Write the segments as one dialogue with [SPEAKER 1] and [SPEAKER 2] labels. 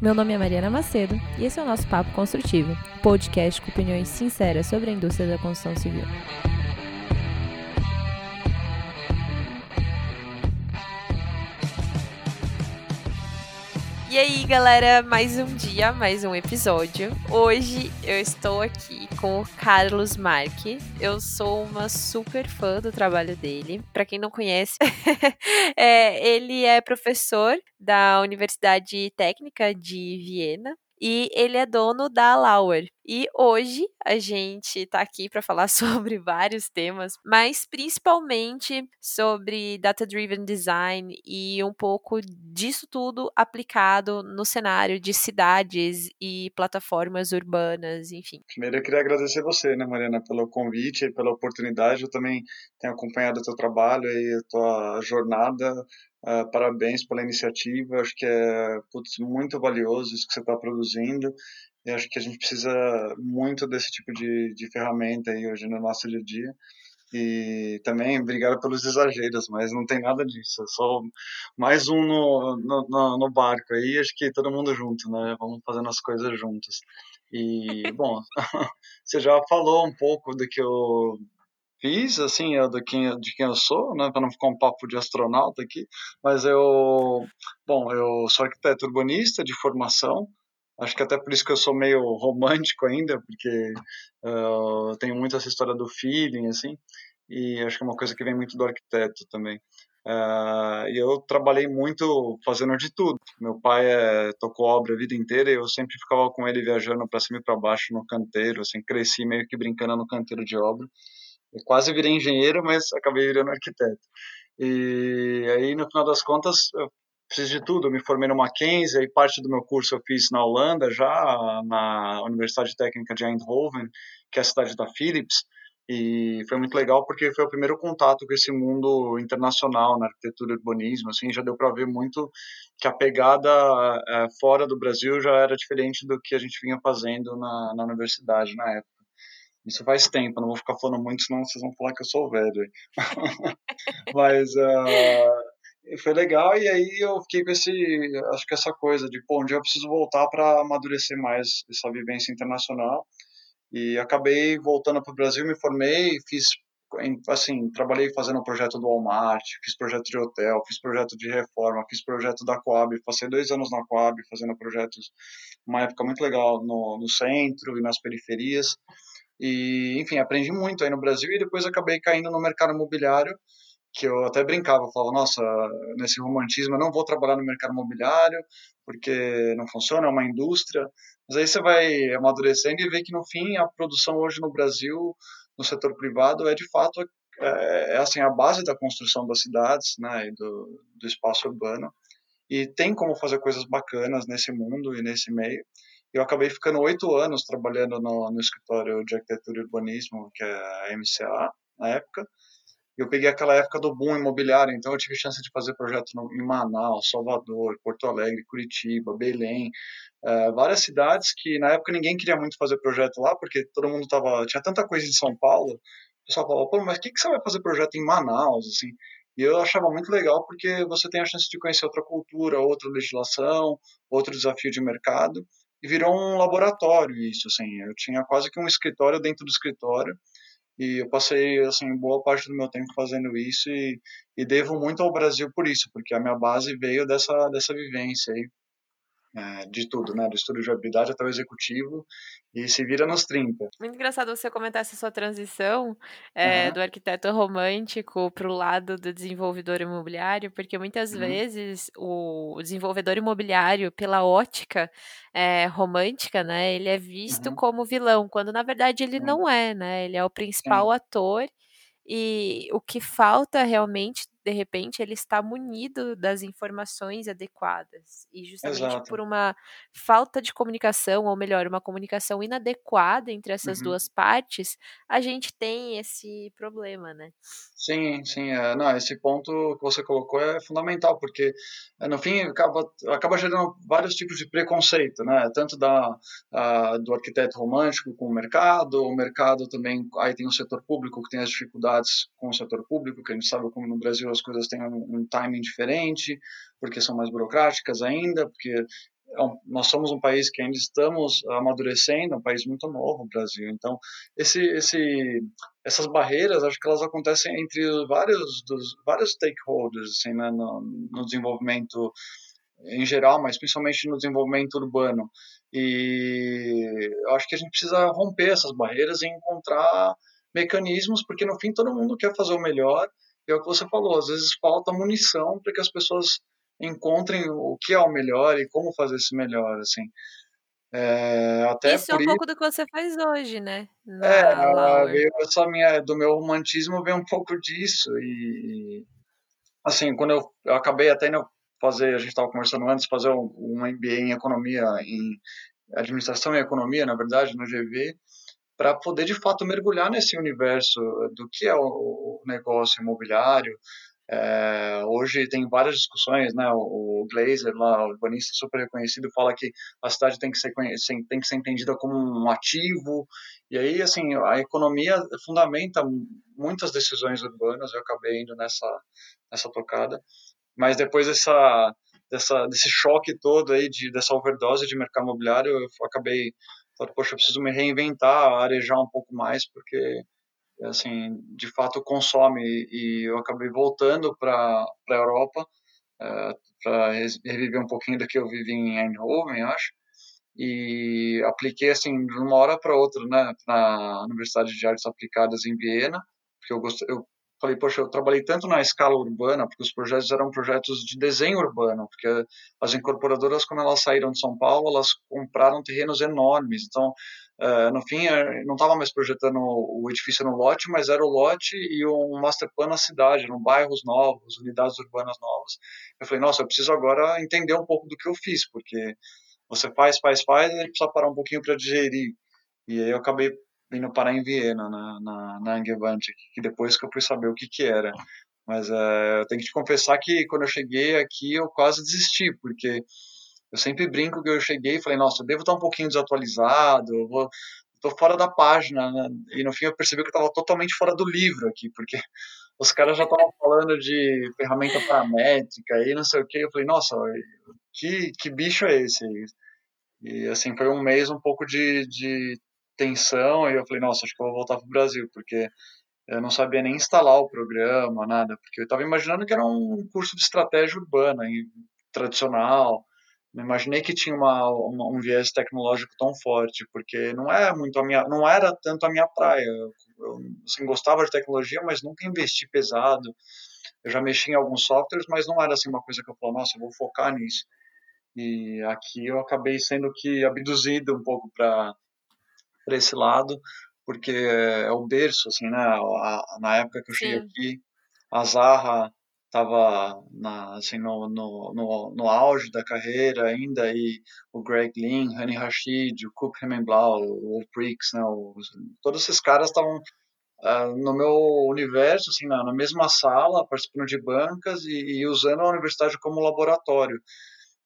[SPEAKER 1] Meu nome é Mariana Macedo e esse é o nosso Papo Construtivo, podcast com opiniões sinceras sobre a indústria da construção civil. E aí, galera, mais um dia, mais um episódio. Hoje eu estou aqui com o Carlos Marque. Eu sou uma super fã do trabalho dele. Para quem não conhece, é, ele é professor da Universidade Técnica de Viena e ele é dono da Lauer. E hoje a gente está aqui para falar sobre vários temas, mas principalmente sobre data-driven design e um pouco disso tudo aplicado no cenário de cidades e plataformas urbanas, enfim.
[SPEAKER 2] Primeiro eu queria agradecer você, né, Mariana, pelo convite e pela oportunidade. Eu também tenho acompanhado o teu trabalho e a tua jornada Uh, parabéns pela iniciativa, acho que é putz, muito valioso isso que você está produzindo e acho que a gente precisa muito desse tipo de, de ferramenta aí hoje no nosso dia a dia. E também obrigado pelos exageros, mas não tem nada disso, é só mais um no, no, no barco aí, acho que todo mundo junto, né? Vamos fazendo as coisas juntos. E, bom, você já falou um pouco do que eu fiz, assim, é do quem, de quem eu sou, né, para não ficar um papo de astronauta aqui, mas eu, bom, eu sou arquiteto urbanista de formação, acho que até por isso que eu sou meio romântico ainda, porque uh, eu tenho muito essa história do feeling, assim, e acho que é uma coisa que vem muito do arquiteto também. Uh, e eu trabalhei muito fazendo de tudo. Meu pai é, tocou obra a vida inteira e eu sempre ficava com ele viajando para cima e para baixo no canteiro, assim, cresci meio que brincando no canteiro de obra. Eu quase virei engenheiro, mas acabei virando arquiteto. E aí, no final das contas, eu fiz de tudo. Eu me formei no Mackenzie, aí parte do meu curso eu fiz na Holanda, já na Universidade Técnica de Eindhoven, que é a cidade da Philips. E foi muito legal porque foi o primeiro contato com esse mundo internacional na arquitetura e urbanismo. Assim, já deu para ver muito que a pegada é, fora do Brasil já era diferente do que a gente vinha fazendo na, na universidade na época. Isso faz tempo, não vou ficar falando muito, senão vocês vão falar que eu sou velho. Mas uh, foi legal, e aí eu fiquei com esse, acho que essa coisa de, pô, um dia eu preciso voltar para amadurecer mais essa vivência internacional. E acabei voltando para o Brasil, me formei, fiz, assim, trabalhei fazendo um projeto do Walmart, fiz projeto de hotel, fiz projeto de reforma, fiz projeto da Coab, passei dois anos na Coab fazendo projetos, uma época muito legal no, no centro e nas periferias. E, enfim, aprendi muito aí no Brasil e depois acabei caindo no mercado imobiliário, que eu até brincava, falava, nossa, nesse romantismo eu não vou trabalhar no mercado imobiliário, porque não funciona, é uma indústria. Mas aí você vai amadurecendo e vê que no fim a produção hoje no Brasil, no setor privado, é de fato é, é assim a base da construção das cidades, né, e do, do espaço urbano. E tem como fazer coisas bacanas nesse mundo e nesse meio. Eu acabei ficando oito anos trabalhando no, no escritório de arquitetura e urbanismo, que é a MCA, na época. Eu peguei aquela época do boom imobiliário, então eu tive chance de fazer projetos em Manaus, Salvador, Porto Alegre, Curitiba, Belém, uh, várias cidades que na época ninguém queria muito fazer projeto lá, porque todo mundo tava tinha tanta coisa em São Paulo. O pessoal falava, pô, mas o que, que você vai fazer projeto em Manaus, assim? E eu achava muito legal porque você tem a chance de conhecer outra cultura, outra legislação, outro desafio de mercado e virou um laboratório isso, assim. Eu tinha quase que um escritório dentro do escritório e eu passei, assim, boa parte do meu tempo fazendo isso e, e devo muito ao Brasil por isso, porque a minha base veio dessa, dessa vivência aí é, de tudo, né? Do estudo de habilidade até o executivo e se vira nos 30.
[SPEAKER 1] Muito engraçado você comentar essa sua transição é, uhum. do arquiteto romântico para o lado do desenvolvedor imobiliário, porque muitas uhum. vezes o desenvolvedor imobiliário, pela ótica é, romântica, né? Ele é visto uhum. como vilão, quando na verdade ele não é, né? Ele é o principal ator e o que falta realmente de repente, ele está munido das informações adequadas. E justamente Exato. por uma falta de comunicação, ou melhor, uma comunicação inadequada entre essas uhum. duas partes, a gente tem esse problema, né?
[SPEAKER 2] Sim, sim. É, não, esse ponto que você colocou é fundamental, porque é, no fim acaba, acaba gerando vários tipos de preconceito, né? Tanto da, a, do arquiteto romântico com o mercado, o mercado também, aí tem o setor público que tem as dificuldades com o setor público, que a gente sabe como no Brasil as coisas têm um, um timing diferente, porque são mais burocráticas ainda, porque é nós somos um país que ainda estamos amadurecendo, um país muito novo, o Brasil. Então, esse, esse, essas barreiras, acho que elas acontecem entre vários dos vários stakeholders, assim, né, no, no desenvolvimento em geral, mas principalmente no desenvolvimento urbano. E eu acho que a gente precisa romper essas barreiras e encontrar mecanismos, porque no fim todo mundo quer fazer o melhor. É o que você falou, às vezes falta munição para que as pessoas encontrem o que é o melhor e como fazer esse melhor, assim. É, até
[SPEAKER 1] isso é um pouco do que você faz hoje, né?
[SPEAKER 2] É, Na é, veio essa minha, do meu romantismo veio um pouco disso e assim, quando eu, eu acabei até indo fazer, a gente estava conversando antes, fazer um, um MBA em economia, em administração e economia, na verdade, no GV, para poder de fato mergulhar nesse universo do que é o negócio imobiliário, é, hoje tem várias discussões, né? O, Glazer, lá, o urbanista super reconhecido, fala que a cidade tem que ser tem que ser entendida como um ativo. E aí, assim, a economia fundamenta muitas decisões urbanas. Eu acabei indo nessa nessa tocada, mas depois dessa dessa desse choque todo aí de dessa overdose de mercado imobiliário, eu acabei falando, poxa, eu preciso me reinventar, arejar um pouco mais, porque assim, de fato consome e eu acabei voltando para a Europa uh, eh, para reviver um pouquinho do que eu vivi em Eindhoven, acho, e apliquei assim de uma hora para outra, né, na Universidade de Artes Aplicadas em Viena, porque eu gostei, eu falei, poxa, eu trabalhei tanto na escala urbana, porque os projetos eram projetos de desenho urbano, porque as incorporadoras, quando elas saíram de São Paulo, elas compraram terrenos enormes, então Uh, no fim, eh, não estava mais projetando o edifício no lote, mas era o lote e um master plan na cidade, eram bairros novos, unidades urbanas novas. Eu falei, nossa, eu preciso agora entender um pouco do que eu fiz, porque você faz, faz, faz, e precisa parar um pouquinho para digerir. E aí eu acabei indo parar em Viena, na, na, na Angewandte, que depois que eu fui saber o que que era. Mas uh, eu tenho que te confessar que quando eu cheguei aqui, eu quase desisti, porque eu sempre brinco que eu cheguei e falei, nossa, eu devo estar um pouquinho desatualizado, eu vou, fora da página, né? E no fim eu percebi que eu estava totalmente fora do livro aqui, porque os caras já estavam falando de ferramenta paramétrica e não sei o que. Eu falei, nossa, que, que bicho é esse? E assim, foi um mês um pouco de, de tensão e eu falei, nossa, acho que eu vou voltar para o Brasil, porque eu não sabia nem instalar o programa, nada, porque eu estava imaginando que era um curso de estratégia urbana, tradicional, não imaginei que tinha uma, uma, um viés tecnológico tão forte, porque não é muito a minha, não era tanto a minha praia. Eu, eu assim, gostava de tecnologia, mas nunca investi pesado. Eu já mexi em alguns softwares, mas não era assim uma coisa que eu falava, nossa, eu vou focar nisso. E aqui eu acabei sendo que abduzido um pouco para para esse lado, porque é o berço, assim, né? A, na época que eu cheguei Sim. aqui, a Zarra estava assim, no, no, no, no, auge da carreira ainda, e o Greg Lin, Hani Rashid, o Coop Hemmenblau, o Wolf Pricks, né, todos esses caras estavam uh, no meu universo, assim, na, na, mesma sala, participando de bancas e, e usando a universidade como laboratório.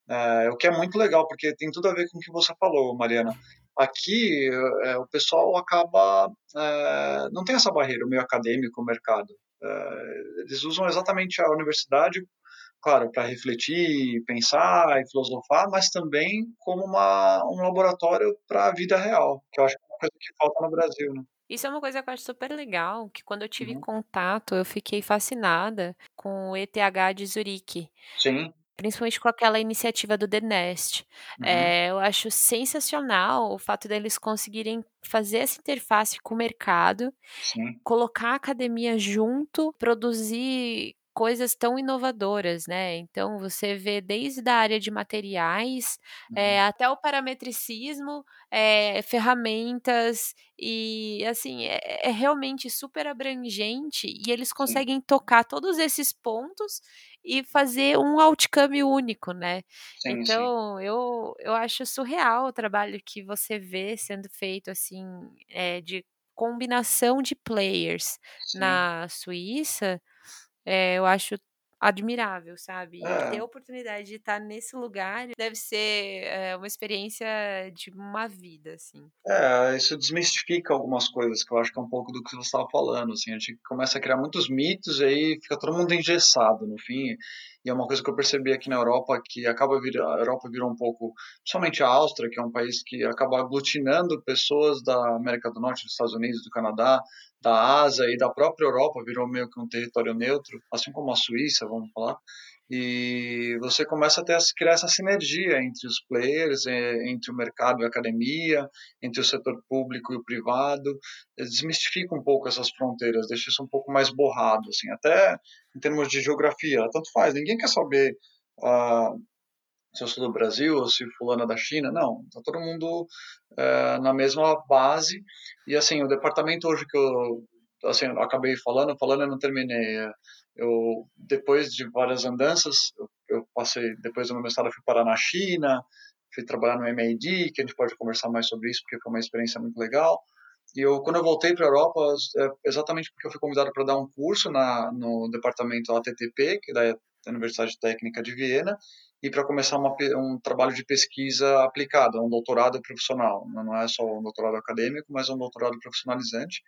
[SPEAKER 2] Uh, o que é muito legal, porque tem tudo a ver com o que você falou, Mariana. Aqui, uh, o pessoal acaba. É, não tem essa barreira, o meio acadêmico, o mercado. Uh, eles usam exatamente a universidade, claro, para refletir, pensar e filosofar, mas também como uma, um laboratório para a vida real, que eu acho que é uma coisa que falta no Brasil, né?
[SPEAKER 1] Isso é uma coisa que eu acho super legal, que quando eu tive uhum. contato, eu fiquei fascinada com o ETH de Zurique.
[SPEAKER 2] Sim
[SPEAKER 1] principalmente com aquela iniciativa do The Nest. Uhum. É, eu acho sensacional o fato deles conseguirem fazer essa interface com o mercado,
[SPEAKER 2] Sim.
[SPEAKER 1] colocar a academia junto, produzir coisas tão inovadoras, né? Então você vê desde a área de materiais uhum. é, até o parametricismo, é, ferramentas e assim é, é, realmente super abrangente e eles conseguem Sim. tocar todos esses pontos e fazer um outcome único, né? Sim, então, sim. Eu, eu acho surreal o trabalho que você vê sendo feito, assim, é, de combinação de players sim. na Suíça. É, eu acho admirável, sabe? E é. ter a oportunidade de estar nesse lugar deve ser é, uma experiência de uma vida, assim.
[SPEAKER 2] É, isso desmistifica algumas coisas que eu acho que é um pouco do que você estava falando, assim, a gente começa a criar muitos mitos e aí fica todo mundo engessado no fim. E é uma coisa que eu percebi aqui na Europa que acaba vir, a Europa virou um pouco, principalmente a Áustria, que é um país que acaba aglutinando pessoas da América do Norte, dos Estados Unidos, do Canadá, da Ásia e da própria Europa, virou meio que um território neutro, assim como a Suíça, vamos falar e você começa a ter, criar essa sinergia entre os players, é, entre o mercado e a academia, entre o setor público e o privado, desmistifica um pouco essas fronteiras, deixa isso um pouco mais borrado, assim, até em termos de geografia, tanto faz, ninguém quer saber uh, se eu sou do Brasil ou se fulano é da China, não, tá todo mundo uh, na mesma base, e assim, o departamento hoje que eu assim, eu acabei falando, falando eu não terminei, é, eu, depois de várias andanças, eu, eu passei, depois do meu mestrado, fui parar na China, fui trabalhar no MAD, que a gente pode conversar mais sobre isso, porque foi uma experiência muito legal. E eu, quando eu voltei para a Europa, é exatamente porque eu fui convidado para dar um curso na, no departamento ATTP, que é da Universidade Técnica de Viena, e para começar uma, um trabalho de pesquisa aplicada, um doutorado profissional. Não é só um doutorado acadêmico, mas um doutorado profissionalizante.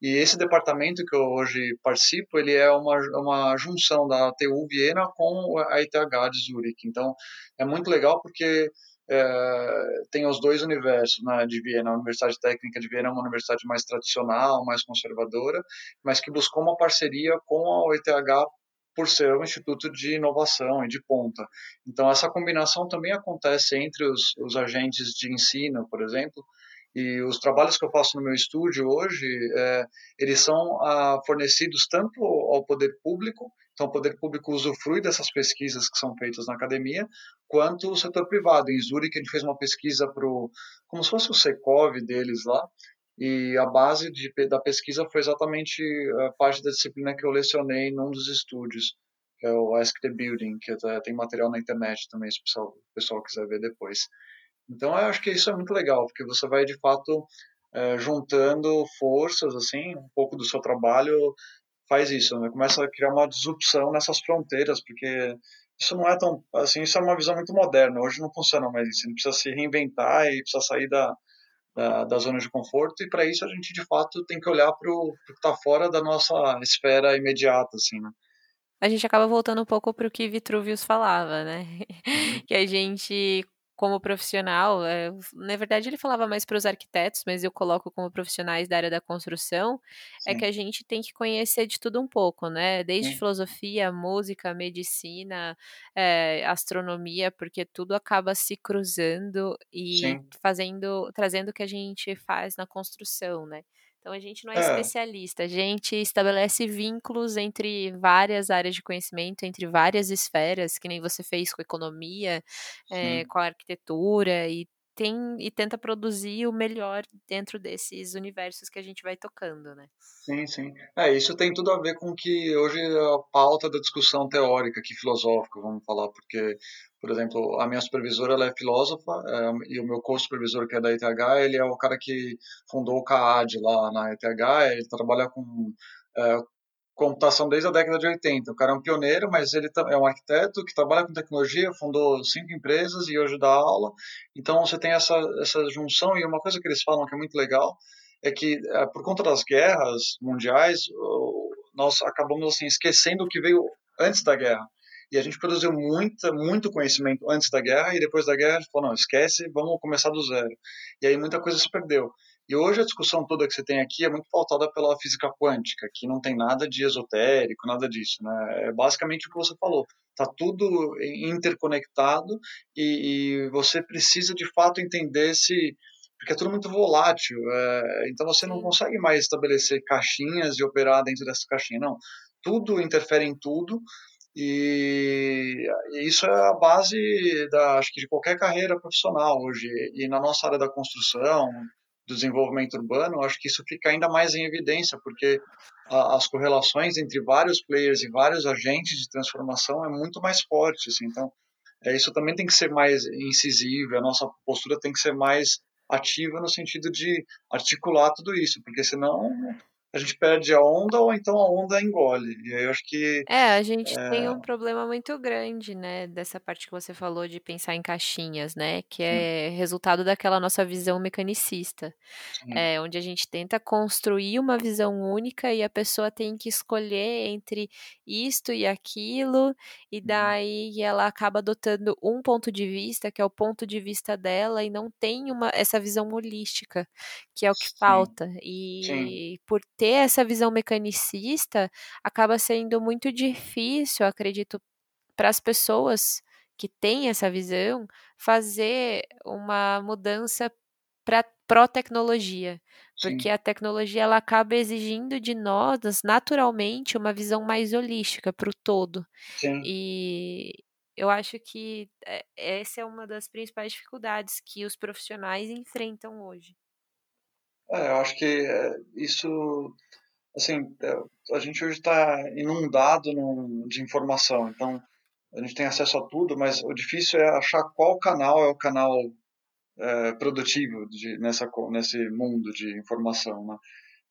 [SPEAKER 2] E esse departamento que eu hoje participo, ele é uma, uma junção da TU Viena com a ETH de Zurich. Então, é muito legal porque é, tem os dois universos né, de Viena. A Universidade Técnica de Viena é uma universidade mais tradicional, mais conservadora, mas que buscou uma parceria com a ETH por ser um instituto de inovação e de ponta. Então, essa combinação também acontece entre os, os agentes de ensino, por exemplo, e os trabalhos que eu faço no meu estúdio hoje, é, eles são ah, fornecidos tanto ao poder público, então o poder público usufrui dessas pesquisas que são feitas na academia, quanto o setor privado. Em Zurich a gente fez uma pesquisa para como se fosse o Secov deles lá, e a base de, da pesquisa foi exatamente a parte da disciplina que eu lecionei num dos estúdios, que é o Ask the Building, que tem material na internet também, se o pessoal, o pessoal quiser ver depois. Então, eu acho que isso é muito legal, porque você vai, de fato, é, juntando forças, assim, um pouco do seu trabalho faz isso, né? Começa a criar uma disrupção nessas fronteiras, porque isso não é tão, assim, isso é uma visão muito moderna, hoje não funciona mais isso, a gente precisa se reinventar e precisa sair da, da, da zona de conforto, e para isso a gente, de fato, tem que olhar para o que está fora da nossa esfera imediata, assim, né?
[SPEAKER 1] A gente acaba voltando um pouco para o que Vitruvius falava, né? Uhum. que a gente como profissional, é, na verdade ele falava mais para os arquitetos, mas eu coloco como profissionais da área da construção, é Sim. é que a gente tem que conhecer de tudo um pouco, né? Desde Sim. filosofia, música, medicina, é, astronomia, porque tudo acaba se cruzando e Sim. fazendo, trazendo o que a gente faz na construção, né? Então a gente não é, é, especialista, a gente estabelece vínculos entre várias áreas de conhecimento, entre várias esferas, que nem você fez com economia, é, com a arquitetura, e tem e tenta produzir o melhor dentro desses universos que a gente vai tocando, né?
[SPEAKER 2] Sim, sim. É, isso tem tudo a ver com que hoje é a pauta da discussão teórica, que filosófica, vamos falar, porque, por exemplo, a minha supervisora ela é filósofa é, e o meu co-supervisor, que é da ETH, ele é o cara que fundou o CAAD lá na ETH, ele trabalha com é, computação desde a década de 80. O cara é um pioneiro, mas ele é um arquiteto que trabalha com tecnologia, fundou cinco empresas e hoje dá aula. Então você tem essa, essa junção e uma coisa que eles falam que é muito legal é que é, por conta das guerras mundiais nós acabamos assim esquecendo o que veio antes da guerra. E a gente produziu muita, muito conhecimento antes da guerra e depois da guerra a gente falou, não, esquece, vamos começar do zero. E aí muita coisa se perdeu. E hoje a discussão toda que você tem aqui é muito pautada pela física quântica, que não tem nada de esotérico, nada disso, né? É basicamente o que você falou. Está tudo interconectado e, e, você precisa de fato entender se porque é tudo muito volátil, é, então você não consegue mais estabelecer caixinhas e operar dentro dessa caixinha, não. Tudo interfere em tudo e, e isso é a base da, acho que de qualquer carreira profissional hoje. E na nossa área da construção, do desenvolvimento urbano, acho que isso fica ainda mais em evidência, porque a, as correlações entre vários players e vários agentes de transformação é muito mais forte. Assim, então, é, isso também tem que ser mais incisivo, a nossa postura tem que ser mais ativa no sentido de articular tudo isso, porque senão a gente perde a onda ou então a onda engole. E aí eu acho que.
[SPEAKER 1] É, a gente
[SPEAKER 2] é...
[SPEAKER 1] tem um problema muito grande, né? Dessa parte que você falou de pensar em caixinhas, né? Que é resultado daquela nossa visão mecanicista. É, onde a gente tenta construir uma visão única e a pessoa tem que escolher entre isto e aquilo, e daí ela acaba adotando um ponto de vista, que é o ponto de vista dela, e não tem uma, essa visão holística, que é o que falta. E por ter essa visão mecanicista, acaba sendo muito difícil, acredito, para as pessoas que têm essa visão, fazer uma mudança para pró-tecnologia, porque a tecnologia ela acaba exigindo de nós naturalmente uma visão mais holística para o todo.
[SPEAKER 2] Sim.
[SPEAKER 1] E eu acho que essa é uma das principais dificuldades que os profissionais enfrentam hoje.
[SPEAKER 2] É, eu acho que isso, assim, a gente hoje está inundado de informação, então a gente tem acesso a tudo, mas o difícil é achar qual canal é o canal é, produtivo de, nessa, nesse mundo de informação. Né?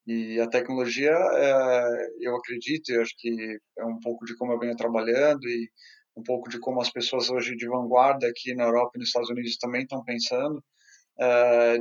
[SPEAKER 2] E a tecnologia, é, eu acredito, eu acho que é um pouco de como eu venho trabalhando e um pouco de como as pessoas hoje de vanguarda aqui na Europa e nos Estados Unidos também estão pensando, é,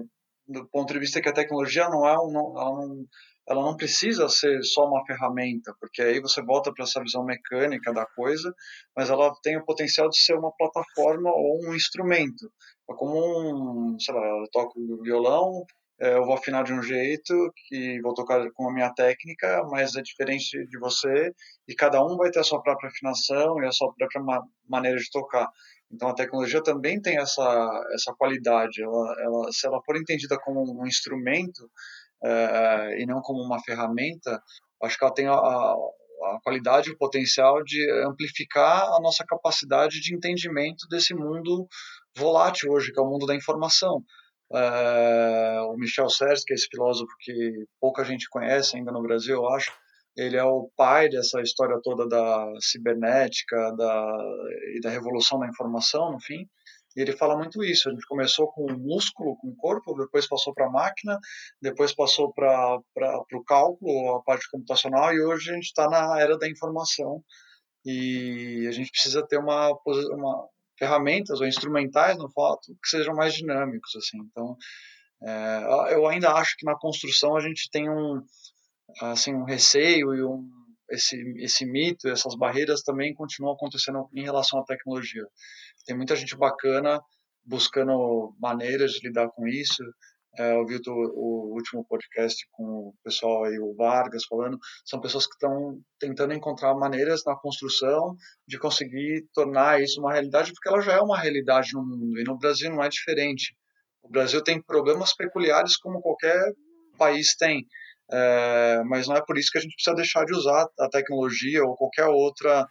[SPEAKER 2] do ponto de vista que a tecnologia não é um, não, ela não, ela não precisa ser só uma ferramenta, porque aí você volta para essa visão mecânica da coisa, mas ela tem o potencial de ser uma plataforma ou um instrumento. É como um, sei lá, eu toco violão, eu vou afinar de um jeito e vou tocar com a minha técnica, mas é diferente de você e cada um vai ter a sua própria afinação e a sua própria ma maneira de tocar. Então a tecnologia também tem essa essa qualidade. Ela, ela se ela for entendida como um instrumento é, e não como uma ferramenta, acho que ela tem a, a qualidade e o potencial de amplificar a nossa capacidade de entendimento desse mundo volátil hoje, que é o mundo da informação. É, o Michel Serres, que é esse filósofo que pouca gente conhece ainda no Brasil, eu acho, ele é o pai dessa história toda da cibernética da, e da revolução da informação, no fim. E ele fala muito isso. A gente começou com o músculo, com o corpo, depois passou para a máquina, depois passou para o cálculo, a parte computacional, e hoje a gente está na era da informação. E a gente precisa ter uma, uma ferramentas ou instrumentais no fato que sejam mais dinâmicos. assim. Então, é, eu ainda acho que na construção a gente tem um, assim, um receio e um, esse, esse mito, essas barreiras também continuam acontecendo em relação à tecnologia. Tem muita gente bacana buscando maneiras de lidar com isso. É, eu vi o, o, último podcast com o pessoal aí, o Vargas, falando, são pessoas que estão tentando encontrar maneiras na construção de conseguir tornar isso uma realidade, porque ela já é uma realidade no mundo, e no Brasil não é diferente. O Brasil tem problemas peculiares como qualquer país tem, é, mas não é por isso que a gente precisa deixar de usar a tecnologia ou qualquer outra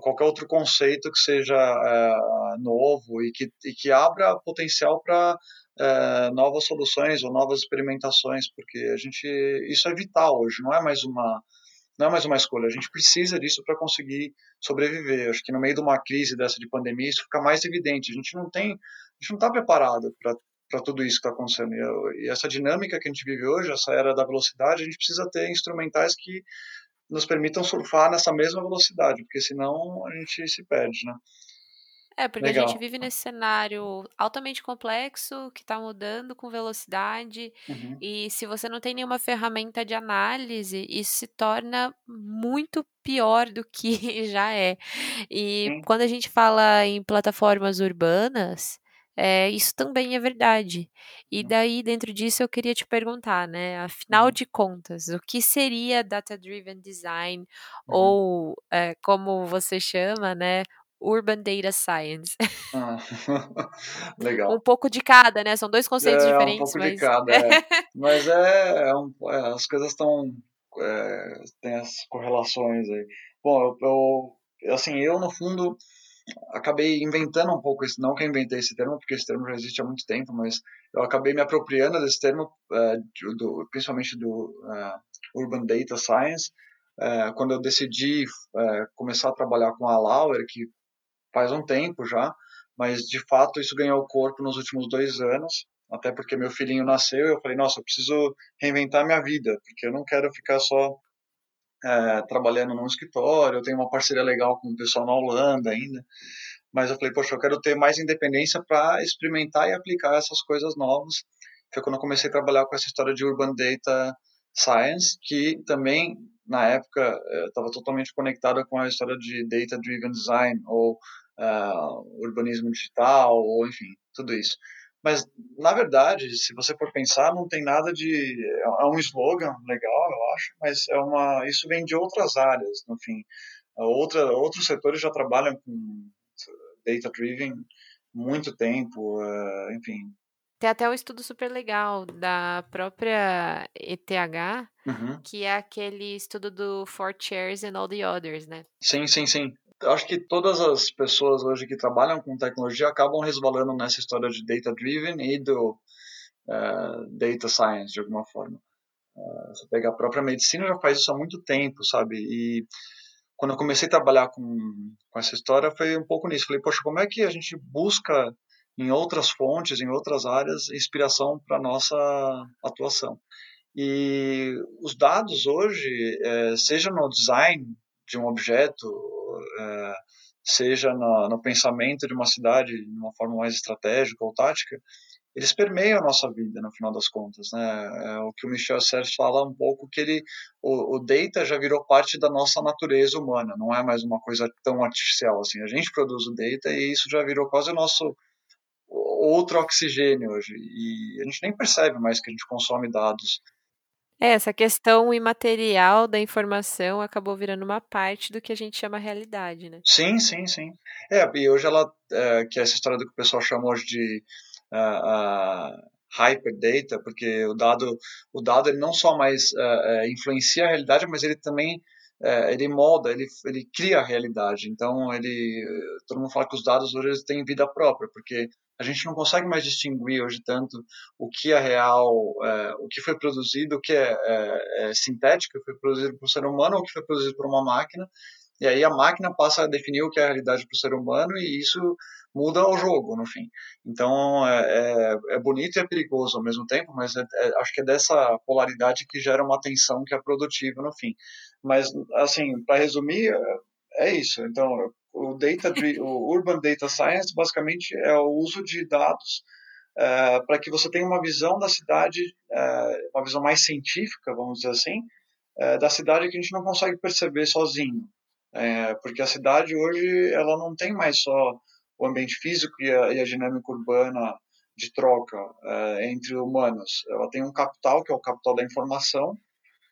[SPEAKER 2] qualquer outro conceito que seja é, novo e que, e que abra potencial para é, novas soluções ou novas experimentações, porque a gente isso é vital hoje, não é mais uma não é mais uma escolha, a gente precisa disso para conseguir sobreviver. Acho que no meio de uma crise dessa de pandemia isso fica mais evidente. A gente não tem, a gente não está preparado para para tudo isso que está acontecendo. E, essa dinâmica que a gente vive hoje, essa era da velocidade, a gente precisa ter instrumentais que nos permitam surfar nessa mesma velocidade, porque senão a gente se perde, né?
[SPEAKER 1] É, porque Legal. a gente vive nesse cenário altamente complexo, que está mudando com velocidade, uhum. e se você não tem nenhuma ferramenta de análise, isso se torna muito pior do que já é. E uhum. quando a gente fala em plataformas urbanas, é, isso também é verdade. E daí, dentro disso, eu queria te perguntar, né? Afinal de contas, o que seria data-driven design, uhum. ou é, como você chama, né? Urban Data Science.
[SPEAKER 2] Ah, legal.
[SPEAKER 1] um pouco de cada, né? São dois conceitos
[SPEAKER 2] é,
[SPEAKER 1] diferentes.
[SPEAKER 2] Um pouco
[SPEAKER 1] mas...
[SPEAKER 2] de cada, é. mas é, é, um, é as coisas estão. É, tem as correlações aí. Bom, eu, eu, assim, eu no fundo acabei inventando um pouco esse, não que eu inventei esse termo, porque esse termo já existe há muito tempo, mas eu acabei me apropriando desse termo, uh, do, principalmente do uh, Urban Data Science, quando eu decidi começar a trabalhar com a Lauer, que faz um tempo já, mas de fato isso ganhou corpo nos últimos dois anos, até porque meu filhinho nasceu, eu falei, nossa, eu preciso reinventar minha vida, porque eu não quero ficar só é, trabalhando num escritório, eu tenho uma parceria legal com o pessoal na Holanda ainda, mas eu falei, poxa, eu quero ter mais independência para experimentar e aplicar essas coisas novas. Foi quando eu comecei a trabalhar com essa história de Urban Data Science, que também, na época, estava totalmente conectada com a história de Data Driven Design, ou uh, urbanismo digital, ou enfim, tudo isso. Mas, na verdade, se você for pensar, não tem nada de. É um slogan legal, eu acho, mas é uma, isso vem de outras áreas, no fim. Outra, outros setores já trabalham com data-driven muito tempo, uh, enfim.
[SPEAKER 1] Tem até um estudo super legal da própria ETH, uhum. que é aquele estudo do Four Chairs and All the Others, né?
[SPEAKER 2] Sim, sim, sim acho que todas as pessoas hoje que trabalham com tecnologia acabam resvalando nessa história de data driven e do uh, data science de alguma forma. Uh, você pega a própria medicina já faz isso há muito tempo, sabe? E quando eu comecei a trabalhar com, com essa história foi um pouco nisso. Falei, poxa, como é que a gente busca em outras fontes, em outras áreas, inspiração para nossa atuação? E os dados hoje, é, seja no design de um objeto, é, seja no, pensamento de uma cidade de uma forma mais estratégica ou tática, eles permeiam a nossa vida no final das contas, né? É o que o Michel Serres fala um pouco que ele o, o, data já virou parte da nossa natureza humana, não é mais uma coisa tão artificial assim. A gente produz o data e isso já virou quase o nosso outro oxigênio hoje e a gente nem percebe mais que a gente consome dados
[SPEAKER 1] é, essa questão imaterial da informação acabou virando uma parte do que a gente chama realidade, né?
[SPEAKER 2] Sim, sim, sim. É, e hoje ela, é, que é essa história do que o pessoal chama hoje de uh, uh, hyperdata, porque o dado, o dado ele não só mais uh, influencia a realidade, mas ele também ele molda, ele, ele cria a realidade. Então, ele, todo mundo fala que os dados hoje têm vida própria, porque a gente não consegue mais distinguir hoje tanto o que é real, é, o que foi produzido, o que é, é, é sintético, foi produzido por um ser humano, ou o que foi produzido por uma máquina. E aí a máquina passa a definir o que é a realidade para o ser humano e isso muda o jogo, no fim. Então é, é, é bonito e é perigoso ao mesmo tempo, mas é, é, acho que é dessa polaridade que gera uma tensão que é produtiva no fim. Mas, assim, para resumir, é isso. Então, o, data, o Urban Data Science basicamente é o uso de dados é, para que você tenha uma visão da cidade, é, uma visão mais científica, vamos dizer assim, é, da cidade que a gente não consegue perceber sozinho. É, porque a cidade hoje ela não tem mais só o ambiente físico e a, e a dinâmica urbana de troca entre humanos. Ela tem um capital, que é o capital da informação,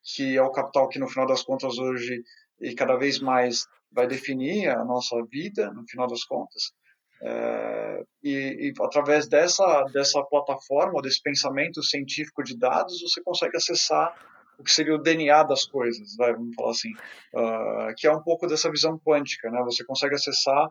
[SPEAKER 2] que é o capital que, no final das contas, hoje e cada vez mais vai definir a nossa vida, no final das contas. É, e, e, através dessa, dessa plataforma, desse pensamento científico de dados, você consegue acessar o que seria o DNA das coisas, vamos falar assim, uh, que é um pouco dessa visão quântica, né? Você consegue acessar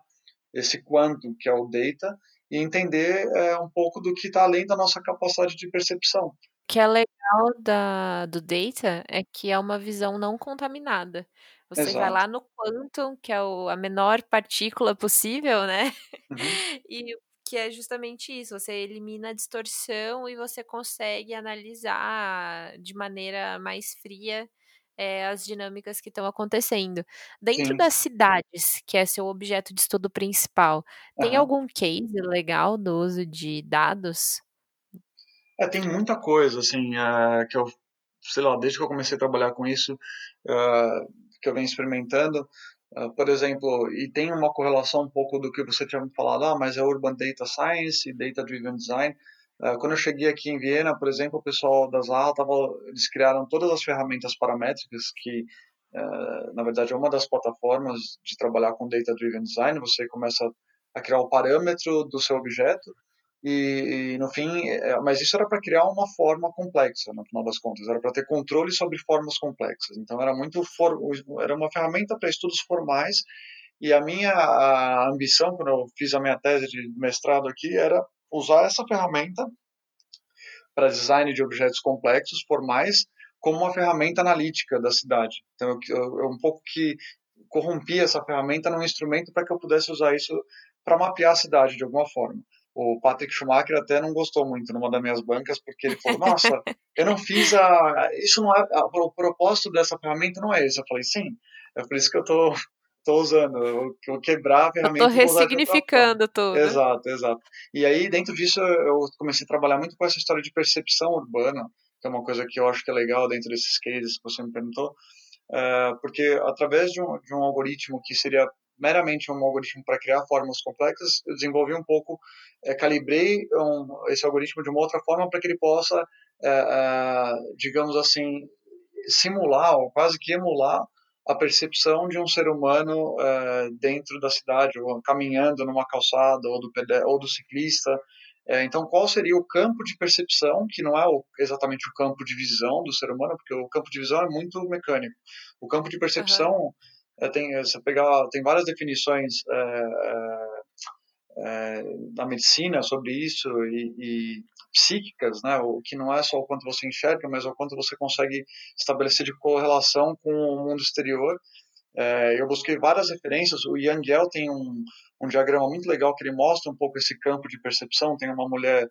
[SPEAKER 2] esse quantum, que é o data, e entender é, um pouco do que está além da nossa capacidade de percepção. O
[SPEAKER 1] que é legal da, do data é que é uma visão não contaminada. Você Exato. vai lá no quantum, que é o, a menor partícula possível, né? Uhum. E que é justamente isso, você elimina a distorção e você consegue analisar de maneira mais fria é, as dinâmicas que estão acontecendo. Dentro Sim. das cidades, que é seu objeto de estudo principal, tem uhum. algum case legal do uso de dados?
[SPEAKER 2] É, tem muita coisa, assim, uh, que eu, sei lá, desde que eu comecei a trabalhar com isso, uh, que eu venho experimentando, uh, por exemplo, e tem uma correlação um pouco do que você tinha me falado, ah, mas é Urban Data Science Data Driven Design. Uh, quando eu cheguei aqui em Viena, por exemplo, o pessoal das lá, tava, eles criaram todas as ferramentas paramétricas que, uh, na verdade, é uma das plataformas de trabalhar com Data Driven Design. Você começa a criar o parâmetro do seu objeto e, e, no fim, é, mas isso era para criar uma forma complexa, no final das contas, era para ter controle sobre formas complexas. Então era muito for, era uma ferramenta para estudos formais e a minha a ambição quando eu fiz a minha tese de mestrado aqui era usar essa ferramenta para design de objetos complexos formais como uma ferramenta analítica da cidade. Então eu, eu, eu um pouco que corrompi essa ferramenta num instrumento para que eu pudesse usar isso para mapear a cidade de alguma forma o Patrick Schumacher até não gostou muito numa das minhas bancas, porque ele falou: Nossa, eu não fiz a. Isso não é. O propósito dessa ferramenta não é esse. Eu falei: Sim, é por isso que eu tô, tô usando. Eu, eu quebrar a ferramenta.
[SPEAKER 1] Eu tô ressignificando tudo.
[SPEAKER 2] Exato, exato. E aí, dentro disso, eu comecei a trabalhar muito com essa história de percepção urbana, que é uma coisa que eu acho que é legal dentro desses cases que você me perguntou. Uh, porque através de um, de um algoritmo que seria meramente um algoritmo para criar fórmulas complexas, eu desenvolvi um pouco, é, calibrei um, esse algoritmo de uma outra forma para que ele possa, é, digamos assim, simular ou quase que emular a percepção de um ser humano dentro da cidade, ou caminhando numa calçada, ou do, ou do ciclista. então, qual seria o campo de percepção, que não é exatamente o campo de visão do ser humano, porque o campo de visão é muito mecânico. O campo de percepção uhum tem, você pegar, tem várias definições é, é, da medicina sobre isso e, e, psíquicas, né? O que não é só o quanto você enxerga, mas o quanto você consegue estabelecer de correlação com o mundo exterior. É, eu busquei várias referências. O Yang Gell tem um, um diagrama muito legal que ele mostra um pouco esse campo de percepção. Tem uma mulher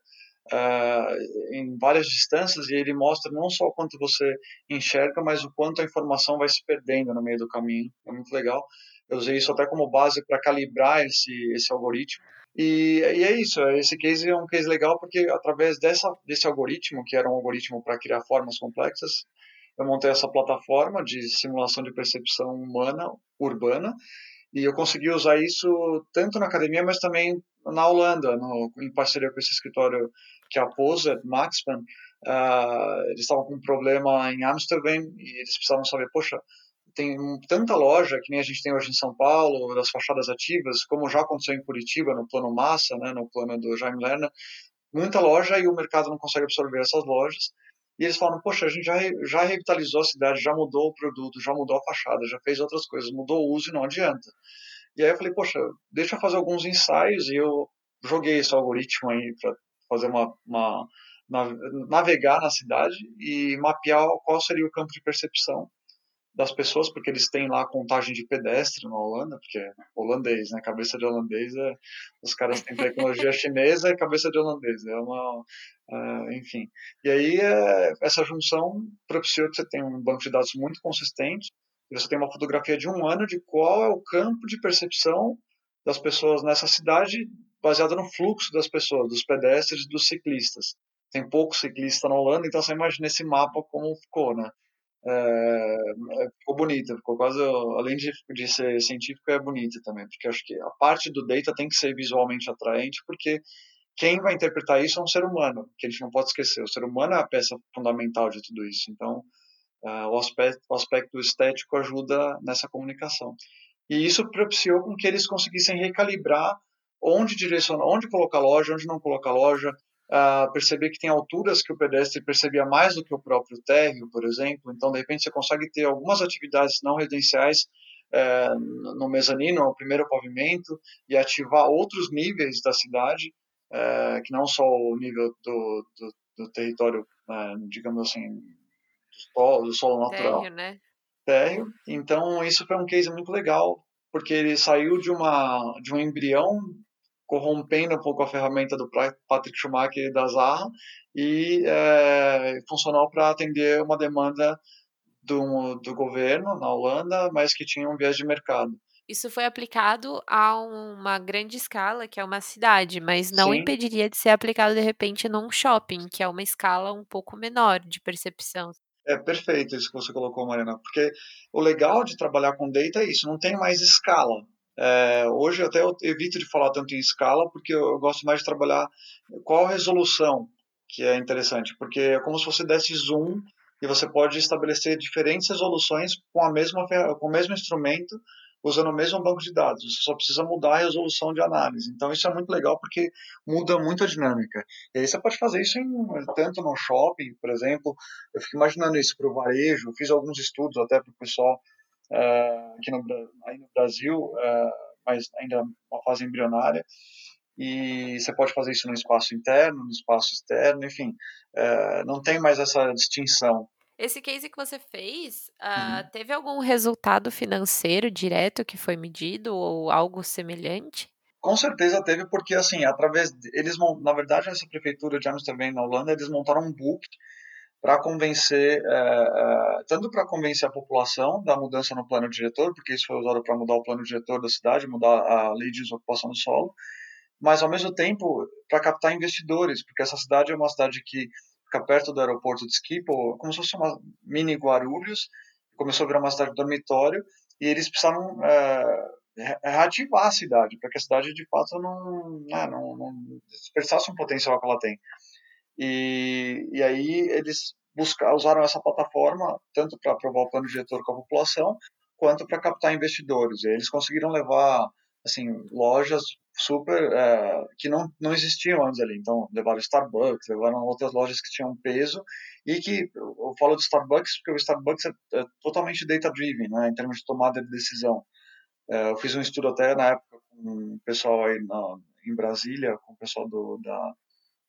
[SPEAKER 2] uh, em várias distâncias e ele mostra não só o quanto você enxerga, mas o quanto a informação vai se perdendo no meio do caminho. É muito legal. Eu usei isso até como base para calibrar esse, esse algoritmo. E, e, é isso, esse case é um case legal porque através dessa, desse algoritmo, que era um algoritmo para criar formas complexas, eu montei essa plataforma de simulação de percepção humana, urbana, e eu consegui usar isso tanto na academia, mas também na Holanda, no, em parceria com esse escritório que a Poser, Maxman, uh, eles estavam com um problema em Amsterdã e eles precisavam saber, poxa, tem tanta loja que nem a gente tem hoje em São Paulo, das fachadas ativas, como já aconteceu em Curitiba, no plano massa, né, no plano do Jaime Lerner, muita loja e o mercado não consegue absorver essas lojas. E eles falam, poxa, a gente já, já revitalizou a cidade, já mudou o produto, já mudou a fachada, já fez outras coisas, mudou o uso e não adianta. E aí eu falei, poxa, deixa eu fazer alguns ensaios e eu joguei esse algoritmo aí para fazer uma, uma, navegar na cidade e mapear qual seria o campo de percepção das pessoas, porque eles têm lá a contagem de pedestre na Holanda, porque é holandês, né? Cabeça de holandês, é, os caras têm tecnologia chinesa e cabeça de holandês, é uma, uh, enfim. E aí é, essa junção propiciou que você tenha um banco de dados muito consistente, e você tem uma fotografia de um ano de qual é o campo de percepção das pessoas nessa cidade baseada no fluxo das pessoas, dos pedestres e dos ciclistas. Tem pouco ciclista na Holanda, então você imagina esse mapa como ficou, né? É, é, ficou bonita, ficou quase, além de, de ser científico, é bonita também, porque acho que a parte do data tem que ser visualmente atraente, porque quem vai interpretar isso é um ser humano, que a gente não pode esquecer. O ser humano é a peça fundamental de tudo isso. Então, uh, o, aspecto, o aspecto estético ajuda nessa comunicação. E isso propiciou com que eles conseguissem recalibrar onde direcionar, onde colocar loja, onde não colocar loja, uh, perceber que tem alturas que o pedestre percebia mais do que o próprio térreo, por exemplo. Então, de repente, você consegue ter algumas atividades não residenciais uh, no mezanino, no primeiro pavimento, e ativar outros níveis da cidade, uh, que não só o nível do, do, do território, eh, digamos assim, do solo, do solo natural.
[SPEAKER 1] Térreo, né?
[SPEAKER 2] Térreo. Então, isso foi um case muito legal, porque ele saiu de, uma, de um embrião corrompendo um pouco a ferramenta do Patrick Schumacher e da Zaha e é, funcionou para atender uma demanda do, do governo na Holanda, mas que tinha um viés de mercado.
[SPEAKER 1] Isso foi aplicado a uma grande escala, que é uma cidade, mas não Sim. impediria de ser aplicado de repente num shopping, que é uma escala um pouco menor de percepção.
[SPEAKER 2] É perfeito isso que você colocou, Mariana, porque o legal de trabalhar com data é isso, não tem mais escala. É, hoje até eu evito de falar tanto em escala, porque eu gosto mais de trabalhar qual a resolução, que é interessante, porque é como se você desse zoom e você pode estabelecer diferentes resoluções com, a mesma, com o mesmo instrumento, usando o mesmo banco de dados. Você só precisa mudar a resolução de análise. Então isso é muito legal porque muda muito a dinâmica. E aí você pode fazer isso em, tanto no shopping, por exemplo. Eu fico imaginando isso para o varejo. fiz alguns estudos até para o pessoal aqui no, aí no Brasil, uh, mas ainda uma fase embrionária. E você pode fazer isso no espaço interno, no espaço externo, enfim, uh, não tem mais essa distinção.
[SPEAKER 1] Esse case que você fez, uhum. teve algum resultado financeiro direto que foi medido ou algo semelhante?
[SPEAKER 2] Com certeza teve, porque assim, através de, eles na verdade essa prefeitura de Amsterdã na Holanda eles montaram um book para convencer, é, é, tanto para convencer a população da mudança no plano diretor, porque isso foi usado para mudar o plano diretor da cidade, mudar a lei de desocupação do solo, mas ao mesmo tempo para captar investidores, porque essa cidade é uma cidade que fica perto do aeroporto de Schiphol, como se fosse uma mini Guarulhos, começou a virar uma cidade dormitório, e eles precisavam é, reativar a cidade, para que a cidade de fato não, né, não, não dispersasse um potencial que ela tem. E, e aí eles buscar, usaram essa plataforma tanto para aprovar o plano diretor com a população, quanto para captar investidores. E eles conseguiram levar assim lojas super é, que não, não existiam antes ali. Então levaram Starbucks, levaram outras lojas que tinham peso e que eu falo de Starbucks porque o Starbucks é, é totalmente data driven, né, em termos de tomada de decisão. É, eu fiz um estudo até na época com o pessoal aí na, em Brasília, com o pessoal do da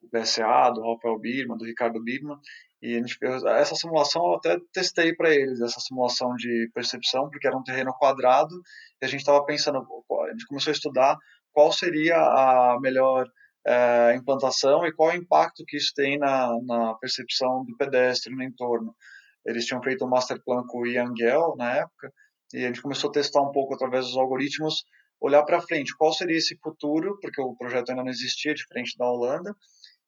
[SPEAKER 2] do BSA, do Rafael Birman, do Ricardo Birman, e a gente fez, essa simulação eu até testei para eles, essa simulação de percepção, porque era um terreno quadrado, e a gente estava pensando, a gente começou a estudar qual seria a melhor é, implantação e qual o impacto que isso tem na, na percepção do pedestre no entorno. Eles tinham feito um master plan com o Ian Gell na época, e a gente começou a testar um pouco através dos algoritmos, olhar para frente, qual seria esse futuro, porque o projeto ainda não existia, diferente da Holanda,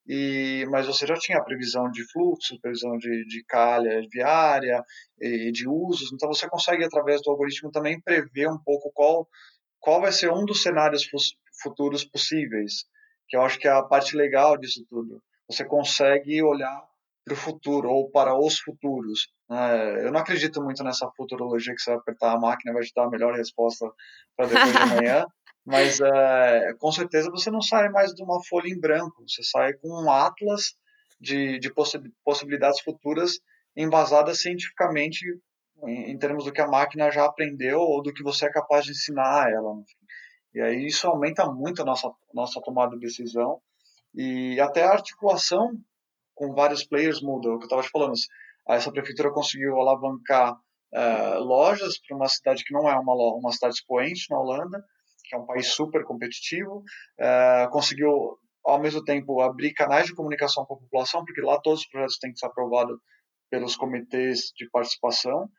[SPEAKER 2] e, mas você já tinha a previsão de fluxo, previsão de, de calha viária e de usos, então você consegue, através do algoritmo, também prever um pouco qual, qual vai ser um dos cenários futuros possíveis, que eu acho que é a parte legal disso tudo. Você consegue olhar para o futuro ou para os futuros. Né? Eu não acredito muito nessa futurologia que você vai apertar a máquina vai te dar a melhor resposta para depois de amanhã, mas é, com certeza você não sai mais de uma folha em branco, você sai com um atlas de, de possibilidades futuras embasadas cientificamente em, em, termos do que a máquina já aprendeu ou do que você é capaz de ensinar a ela. Enfim. E aí isso aumenta muito a nossa, nossa tomada de decisão e até a articulação com vários players muda. O que eu estava te falando, essa prefeitura conseguiu alavancar uh, lojas para uma cidade que não é uma, uma cidade expoente na Holanda, que é um país super competitivo, uh, conseguiu ao mesmo tempo abrir canais de comunicação com a população, porque lá todos os projetos têm que ser aprovados pelos comitês de participação,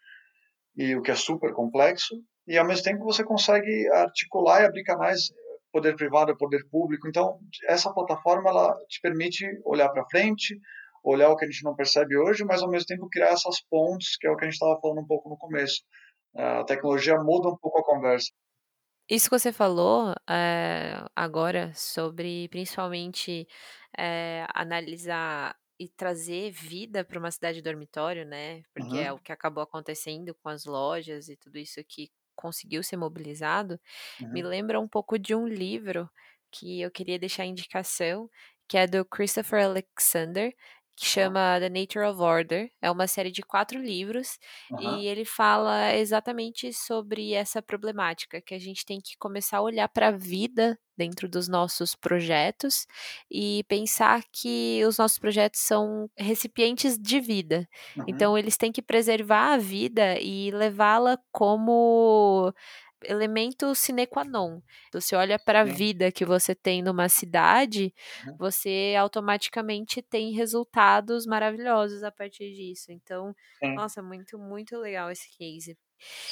[SPEAKER 2] e o que é super complexo, e ao mesmo tempo você consegue articular e abrir canais poder privado, poder público. Então, essa plataforma ela te permite olhar para frente, olhar o que a gente não percebe hoje, mas ao mesmo tempo criar essas pontes, que é o que a gente estava falando um pouco no começo. A tecnologia muda um pouco a conversa.
[SPEAKER 1] Isso que você falou é, agora sobre principalmente é, analisar e trazer vida para uma cidade dormitório, né? Porque uhum. é o que acabou acontecendo com as lojas e tudo isso que conseguiu ser mobilizado, uhum. me lembra um pouco de um livro que eu queria deixar indicação, que é do Christopher Alexander, que chama The Nature of Order. É uma série de quatro livros uhum. e ele fala exatamente sobre essa problemática, que a gente tem que começar a olhar para a vida dentro dos nossos projetos e pensar que os nossos projetos são recipientes de vida. Uhum. Então, eles têm que preservar a vida e levá-la como elemento sine qua non. Você olha para a vida que você tem numa cidade, você automaticamente tem resultados maravilhosos a partir disso. Então, Sim. nossa, muito, muito legal esse case.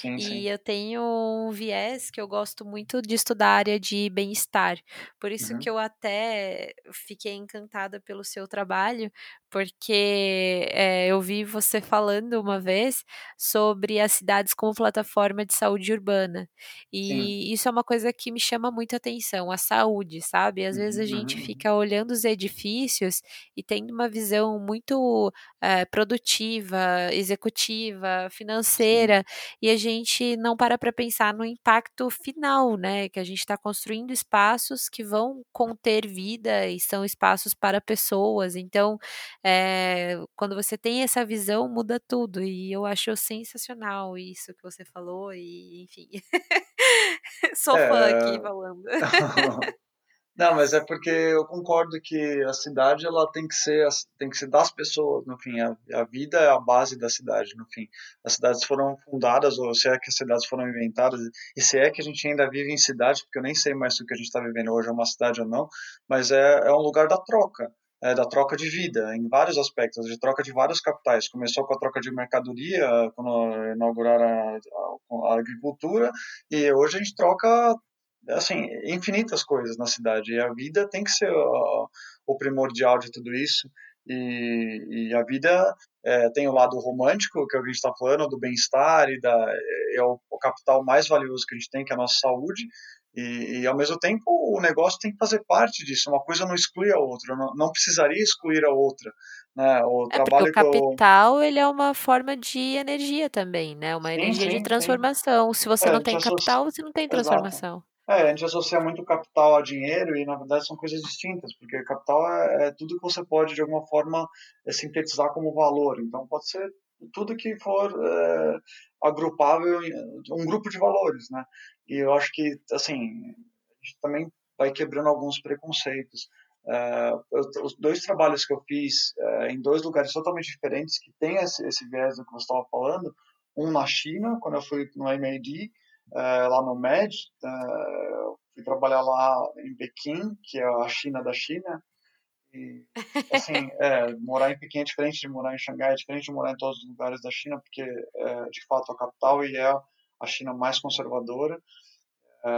[SPEAKER 1] Sim, e sim. eu tenho um viés que eu gosto muito de estudar a área de bem-estar. Por isso uhum. que eu até fiquei encantada pelo seu trabalho, porque é, eu vi você falando uma vez sobre as cidades como plataforma de saúde urbana. E Sim. isso é uma coisa que me chama muita atenção, a saúde, sabe? Às vezes a gente uhum. fica olhando os edifícios e tendo uma visão muito é, produtiva, executiva, financeira, Sim. e a gente não para para pensar no impacto final, né? Que a gente está construindo espaços que vão conter vida e são espaços para pessoas. Então, é, quando você tem essa visão, muda tudo. E eu acho sensacional isso que você falou, e enfim. Sou é... fã aqui falando.
[SPEAKER 2] Não, mas é porque eu concordo que a cidade ela tem que ser tem que ser das pessoas, no fim. A, a vida é a base da cidade, no fim. As cidades foram fundadas, ou se é que as cidades foram inventadas, e se é que a gente ainda vive em cidade, porque eu nem sei mais se o que a gente está vivendo hoje é uma cidade ou não, mas é, é um lugar da troca. É, da troca de vida, em vários aspectos, de troca de vários capitais. Começou com a troca de mercadoria, quando inauguraram a, a, a agricultura, e hoje a gente troca assim, infinitas coisas na cidade. E a vida tem que ser o, o primordial de tudo isso. E, e a vida é, tem o lado romântico, que a gente está falando, do bem-estar, e da, é o, o, capital mais valioso que a gente tem, que é a nossa saúde. E, e, ao mesmo tempo, o negócio tem que fazer parte disso. Uma coisa não exclui a outra, não, não precisaria excluir a outra. Né?
[SPEAKER 1] O é trabalho o capital eu... ele é uma forma de energia também, né? Uma sim, energia sim, de transformação. Sim. Se você é, não tem capital, você não tem transformação. Exato.
[SPEAKER 2] É, a gente associa muito capital a dinheiro e na verdade são coisas distintas, porque capital é, é tudo que você pode de alguma forma é, sintetizar como valor. Então pode ser tudo que for é, agrupável em um grupo de valores, né? E eu acho que assim a gente também vai quebrando alguns preconceitos. É, os dois trabalhos que eu fiz é, em dois lugares totalmente diferentes que tem esse, esse viés do que você estava falando, um na China quando eu fui no MIT é, lá no MED, fui trabalhar lá em Pequim, que é a China da China, e, assim, é, morar em Pequim é diferente de morar em Xangai, é diferente de morar em todos os lugares da China, porque é, de fato a capital e é a China mais conservadora, é,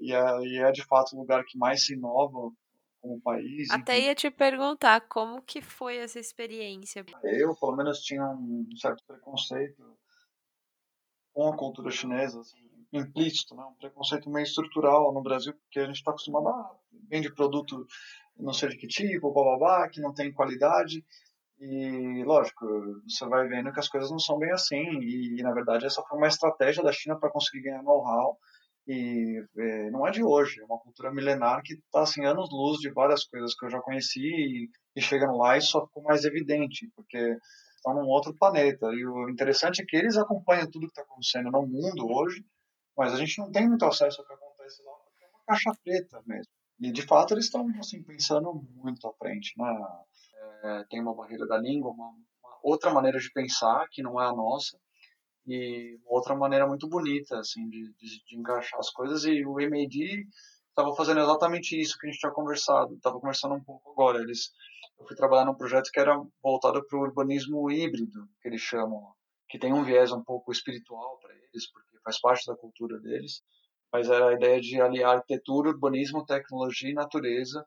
[SPEAKER 2] e, é, e é de fato o lugar que mais se inova como país.
[SPEAKER 1] Até ia te perguntar como que foi essa experiência.
[SPEAKER 2] Eu, pelo menos, tinha um certo preconceito com a cultura chinesa, assim, implícito, né? um preconceito meio estrutural no Brasil, porque a gente está acostumado a vende produto não sei de que tipo, blá, que não tem qualidade. E, lógico, você vai vendo que as coisas não são bem assim. E, na verdade, essa foi uma estratégia da China para conseguir ganhar know-how. E é, não é de hoje, é uma cultura milenar que está assim, anos-luz de várias coisas que eu já conheci. E, e chegando lá, isso só ficou mais evidente, porque estão num outro planeta. E o interessante é que eles acompanham tudo que está acontecendo no mundo hoje mas a gente não tem muito acesso ao que acontece lá, porque é uma caixa preta mesmo. E de fato eles estão assim, pensando muito à frente. Né? É, tem uma barreira da língua, uma, uma, outra maneira de pensar que não é a nossa, e outra maneira muito bonita assim, de, de, de encaixar as coisas. E o MAD estava fazendo exatamente isso que a gente tinha conversado, estava conversando um pouco agora. Eles, eu fui trabalhar num projeto que era voltado para o urbanismo híbrido, que eles chamam, que tem um viés um pouco espiritual para eles, porque faz parte da cultura deles, mas era a ideia de aliar arquitetura, urbanismo, tecnologia e natureza.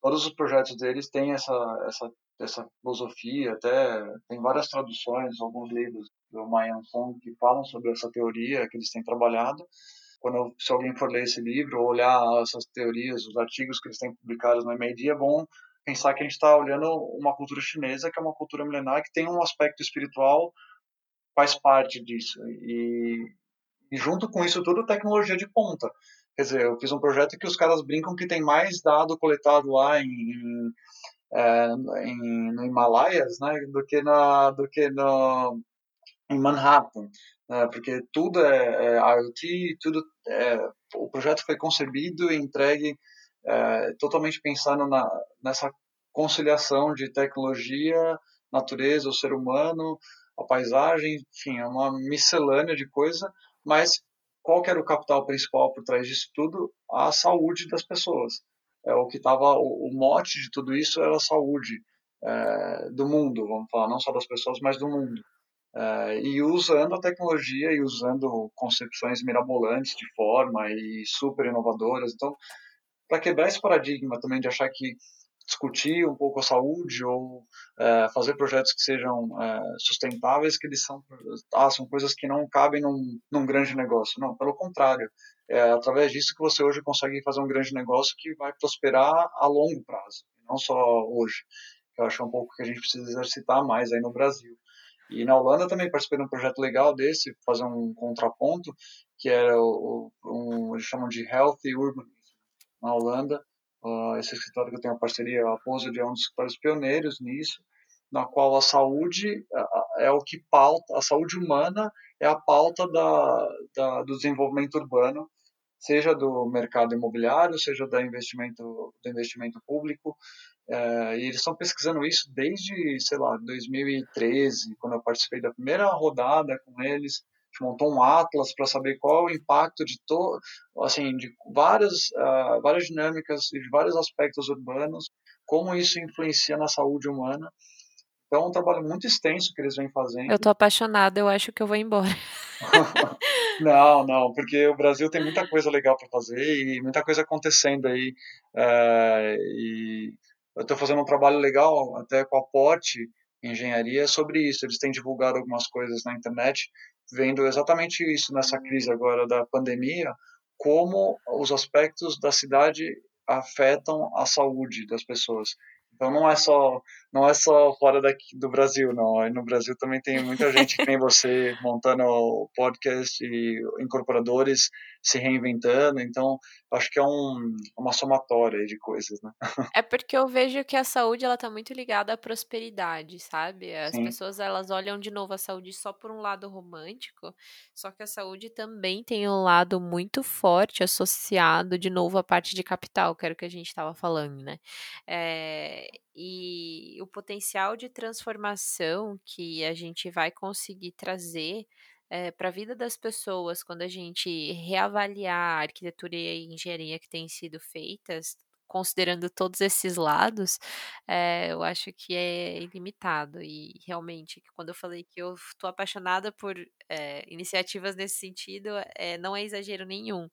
[SPEAKER 2] Todos os projetos deles têm essa, essa, essa filosofia, até tem várias traduções, alguns livros do Mayan Song que falam sobre essa teoria que eles têm trabalhado. Quando se alguém for ler esse livro ou olhar essas teorias, os artigos que eles têm publicados no MIT, é bom pensar que a gente está olhando uma cultura chinesa que é uma cultura milenar que tem um aspecto espiritual faz parte disso e e junto com isso tudo, tecnologia de ponta. Quer dizer, eu fiz um projeto que os caras brincam que tem mais dado coletado lá em, em, é, em no Himalaias, né, do que na, do que no, em Manhattan, né, porque tudo é, é IoT, tudo é, o projeto foi concebido e entregue é, totalmente pensando na, nessa conciliação de tecnologia, natureza, o ser humano, a paisagem, enfim, é uma miscelânea de coisa mas qual era o capital principal por trás disso tudo? A saúde das pessoas. É o que estava o, o, mote de tudo isso era a saúde é, do mundo, vamos falar, não só das pessoas, mas do mundo. É, e usando a tecnologia e usando concepções mirabolantes de forma e super inovadoras. Então, para quebrar esse paradigma também de achar que discutir um pouco a saúde ou é, fazer projetos que sejam é, sustentáveis, que eles são, ah, são coisas que não cabem num, num grande negócio. Não, pelo contrário. É através disso que você hoje consegue fazer um grande negócio que vai prosperar a longo prazo, não só hoje. Eu acho um pouco que a gente precisa exercitar mais aí no Brasil. E na Holanda também participei de um projeto legal desse, fazer um contraponto, que era o, um, eles chamam de Healthy Urbanism na Holanda, Uh, esse escritório que eu tenho a parceria, a Posed é um dos escritórios pioneiros nisso, na qual a saúde é o que pauta, a saúde humana é a pauta da, da, do desenvolvimento urbano, seja do mercado imobiliário, seja do investimento, do investimento público. É, e eles estão pesquisando isso desde, sei lá, 2013, quando eu participei da primeira rodada com eles. Gente montou um atlas para saber qual é o impacto de to, assim, de várias, uh, várias dinâmicas e de vários aspectos urbanos, como isso influencia na saúde humana. Então, é um trabalho muito extenso que eles vêm fazendo.
[SPEAKER 1] Eu tô apaixonada, eu acho que eu vou embora.
[SPEAKER 2] não, não, porque o Brasil tem muita coisa legal para fazer e muita coisa acontecendo aí. É, e eu estou fazendo um trabalho legal até com a Pote Engenharia sobre isso. Eles têm divulgado algumas coisas na internet, vendo exatamente isso nessa crise agora da pandemia, como os aspectos da cidade afetam a saúde das pessoas. Então não é só não é só fora daqui do Brasil, não. Aí no Brasil também tem muita gente que nem você montando podcast e incorporadores se reinventando. Então acho que é um, uma somatória de coisas, né?
[SPEAKER 1] É porque eu vejo que a saúde ela tá muito ligada à prosperidade, sabe? As Sim. pessoas elas olham de novo a saúde só por um lado romântico, só que a saúde também tem um lado muito forte associado de novo à parte de capital, que era o que a gente estava falando, né? É, e o potencial de transformação que a gente vai conseguir trazer é, para a vida das pessoas quando a gente reavaliar a arquitetura e a engenharia que têm sido feitas, considerando todos esses lados, é, eu acho que é ilimitado. E realmente, quando eu falei que eu estou apaixonada por é, iniciativas nesse sentido, é, não é exagero nenhum.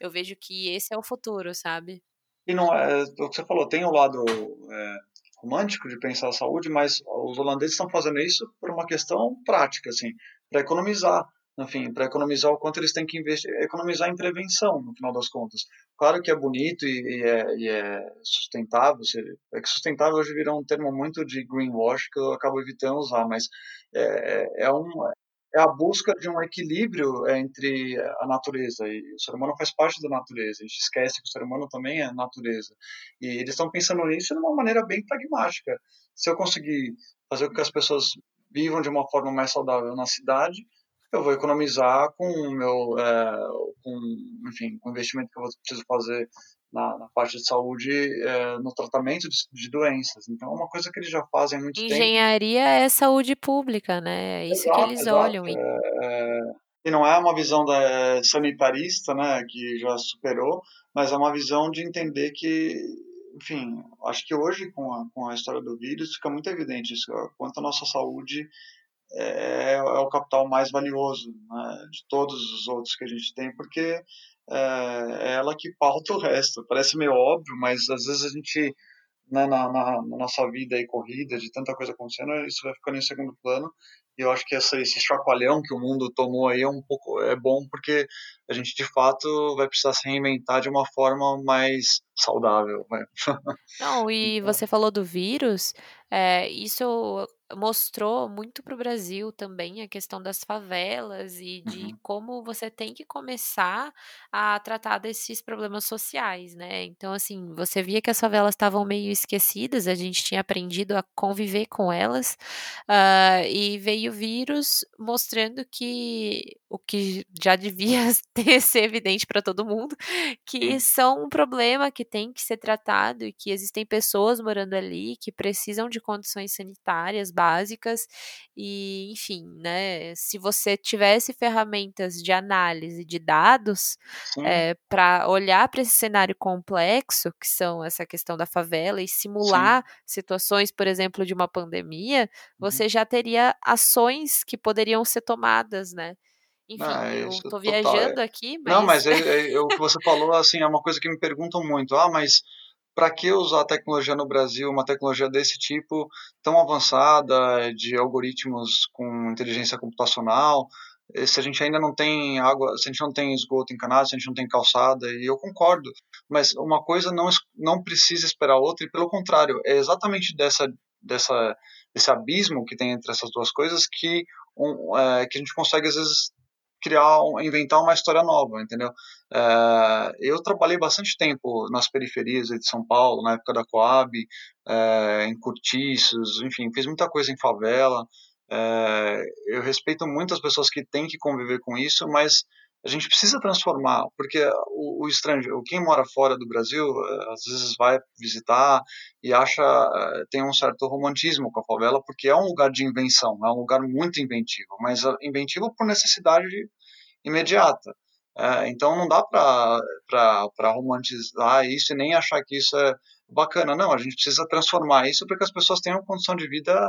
[SPEAKER 1] Eu vejo que esse é o futuro, sabe?
[SPEAKER 2] E não é o que você falou, tem o lado é, romântico de pensar a saúde, mas os holandeses estão fazendo isso por uma questão prática, assim, para economizar, enfim, para economizar o quanto eles têm que investir, economizar em prevenção, no final das contas. Claro que é bonito e, e, é, e é, sustentável, é que sustentável hoje virou um termo muito de greenwash que eu acabo evitando usar, mas é, é, um, é a busca de um equilíbrio é, entre a natureza e o ser humano faz parte da natureza. A gente esquece que o ser humano também é natureza. E eles estão pensando nisso de uma maneira bem pragmática. Se eu conseguir fazer com que as pessoas vivam de uma forma mais saudável na cidade, eu vou economizar com o meu, é, com, enfim, com o investimento que eu preciso fazer na, na, parte de saúde é, no tratamento de, de, doenças. Então, é uma coisa que eles já fazem há muito
[SPEAKER 1] Engenharia tempo. Engenharia é saúde pública, né? É isso exato, que eles exato. olham.
[SPEAKER 2] É, é, e não é uma visão da, sanitarista, né, que já superou, mas é uma visão de entender que, enfim, acho que hoje, com a, com a história do vírus, fica muito evidente isso, quanto a nossa saúde é, é o capital mais valioso né, de todos os outros que a gente tem, porque é, é ela que pauta o resto. Parece meio óbvio, mas às vezes a gente, né, na, na, na, nossa vida aí corrida, de tanta coisa acontecendo, isso vai ficando em segundo plano. E eu acho que essa, esse chacoalhão que o mundo tomou aí é um pouco é bom porque a gente de fato vai precisar se reinventar de uma forma mais saudável. Né?
[SPEAKER 1] Não, e então você falou do vírus, é, isso mostrou muito para o Brasil também a questão das favelas e de uhum. como você tem que começar a tratar desses problemas sociais, né? Então, assim, você via que as favelas estavam meio esquecidas, a gente tinha aprendido a conviver com elas, uh, e veio o vírus mostrando que o que já devia ter, ser evidente para todo mundo, que são um problema que tem que ser tratado e que existem pessoas morando ali que precisam de condições sanitárias básicas e, enfim, né? Se você tivesse ferramentas de análise de dados é, eh, para olhar para esse cenário complexo, que são essa questão da favela, e simular Sim. situações, por exemplo, de uma pandemia, uhum. você já teria ações que poderiam ser tomadas, né? Enfim, ah, eu tô viajando
[SPEAKER 2] é.
[SPEAKER 1] aqui,
[SPEAKER 2] mas... Não, mas é, é, é, o que você falou, assim, é uma coisa que me perguntam muito. Ah, mas para que usar tecnologia no Brasil, uma tecnologia desse tipo, tão avançada, de algoritmos com inteligência computacional, eh, se a gente ainda não tem água, se a gente não tem esgoto encanado, se a gente não tem calçada, e eu concordo, mas uma coisa não, não precisa esperar a outra, e pelo contrário, é exatamente dessa, dessa, desse abismo que tem entre essas duas coisas que, um, é, que a gente consegue, às vezes, criar, inventar uma história nova, entendeu? É, eu trabalhei bastante tempo nas periferias de São Paulo, na época da Coab, é, em cortiços, enfim, fiz muita coisa em favela. É, eu respeito muitas pessoas que têm que conviver com isso, mas a gente precisa transformar, porque o, o estrangeiro, quem mora fora do Brasil, eh, às vezes vai visitar e acha, eh, tem um certo romantismo com a favela, porque é um lugar de invenção, é um lugar muito inventivo, mas inventivo por necessidade imediata. É, então não dá para romantizar isso e nem achar que isso é bacana. Não, a gente precisa transformar isso para que as pessoas tenham condição de vida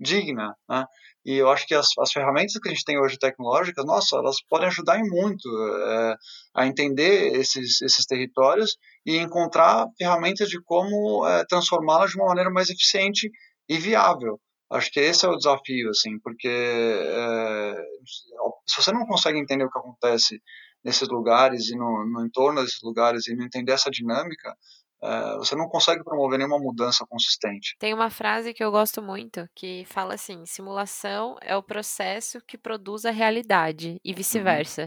[SPEAKER 2] digna. Né? E eu acho que as, as ferramentas que a gente tem hoje tecnológicas, nossa, elas podem ajudar em muito é, a entender esses, esses territórios e encontrar ferramentas de como é, transformá-las de uma maneira mais eficiente e viável. Acho que esse é o desafio, assim, porque é, se você não consegue entender o que acontece nesses lugares e no, no entorno desses lugares e não entender essa dinâmica, é, você não consegue promover nenhuma mudança consistente.
[SPEAKER 1] Tem uma frase que eu gosto muito que fala assim: simulação é o processo que produz a realidade e uhum. vice-versa.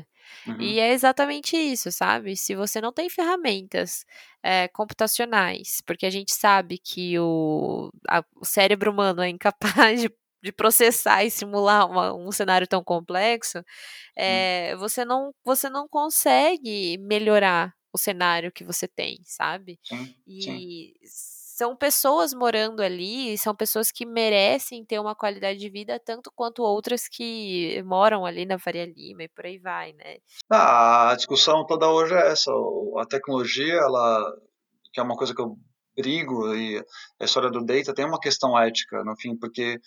[SPEAKER 1] Uhum. Uhum. E é exatamente isso, sabe? Se você não tem ferramentas é, computacionais, porque a gente sabe que o, a, o cérebro humano é incapaz de de processar e simular uma, um cenário tão complexo, é, você, não, você não consegue melhorar cenário que você tem, sabe?
[SPEAKER 2] Sim,
[SPEAKER 1] e
[SPEAKER 2] sim.
[SPEAKER 1] são pessoas morando ali, são pessoas que merecem ter uma qualidade de vida tanto quanto outras que moram ali na Faria Lima e por aí vai, né?
[SPEAKER 2] Ah, a discussão toda hoje é essa. A tecnologia, ela, que é uma coisa que eu brigo, e a história do data tem uma questão ética, no fim, porque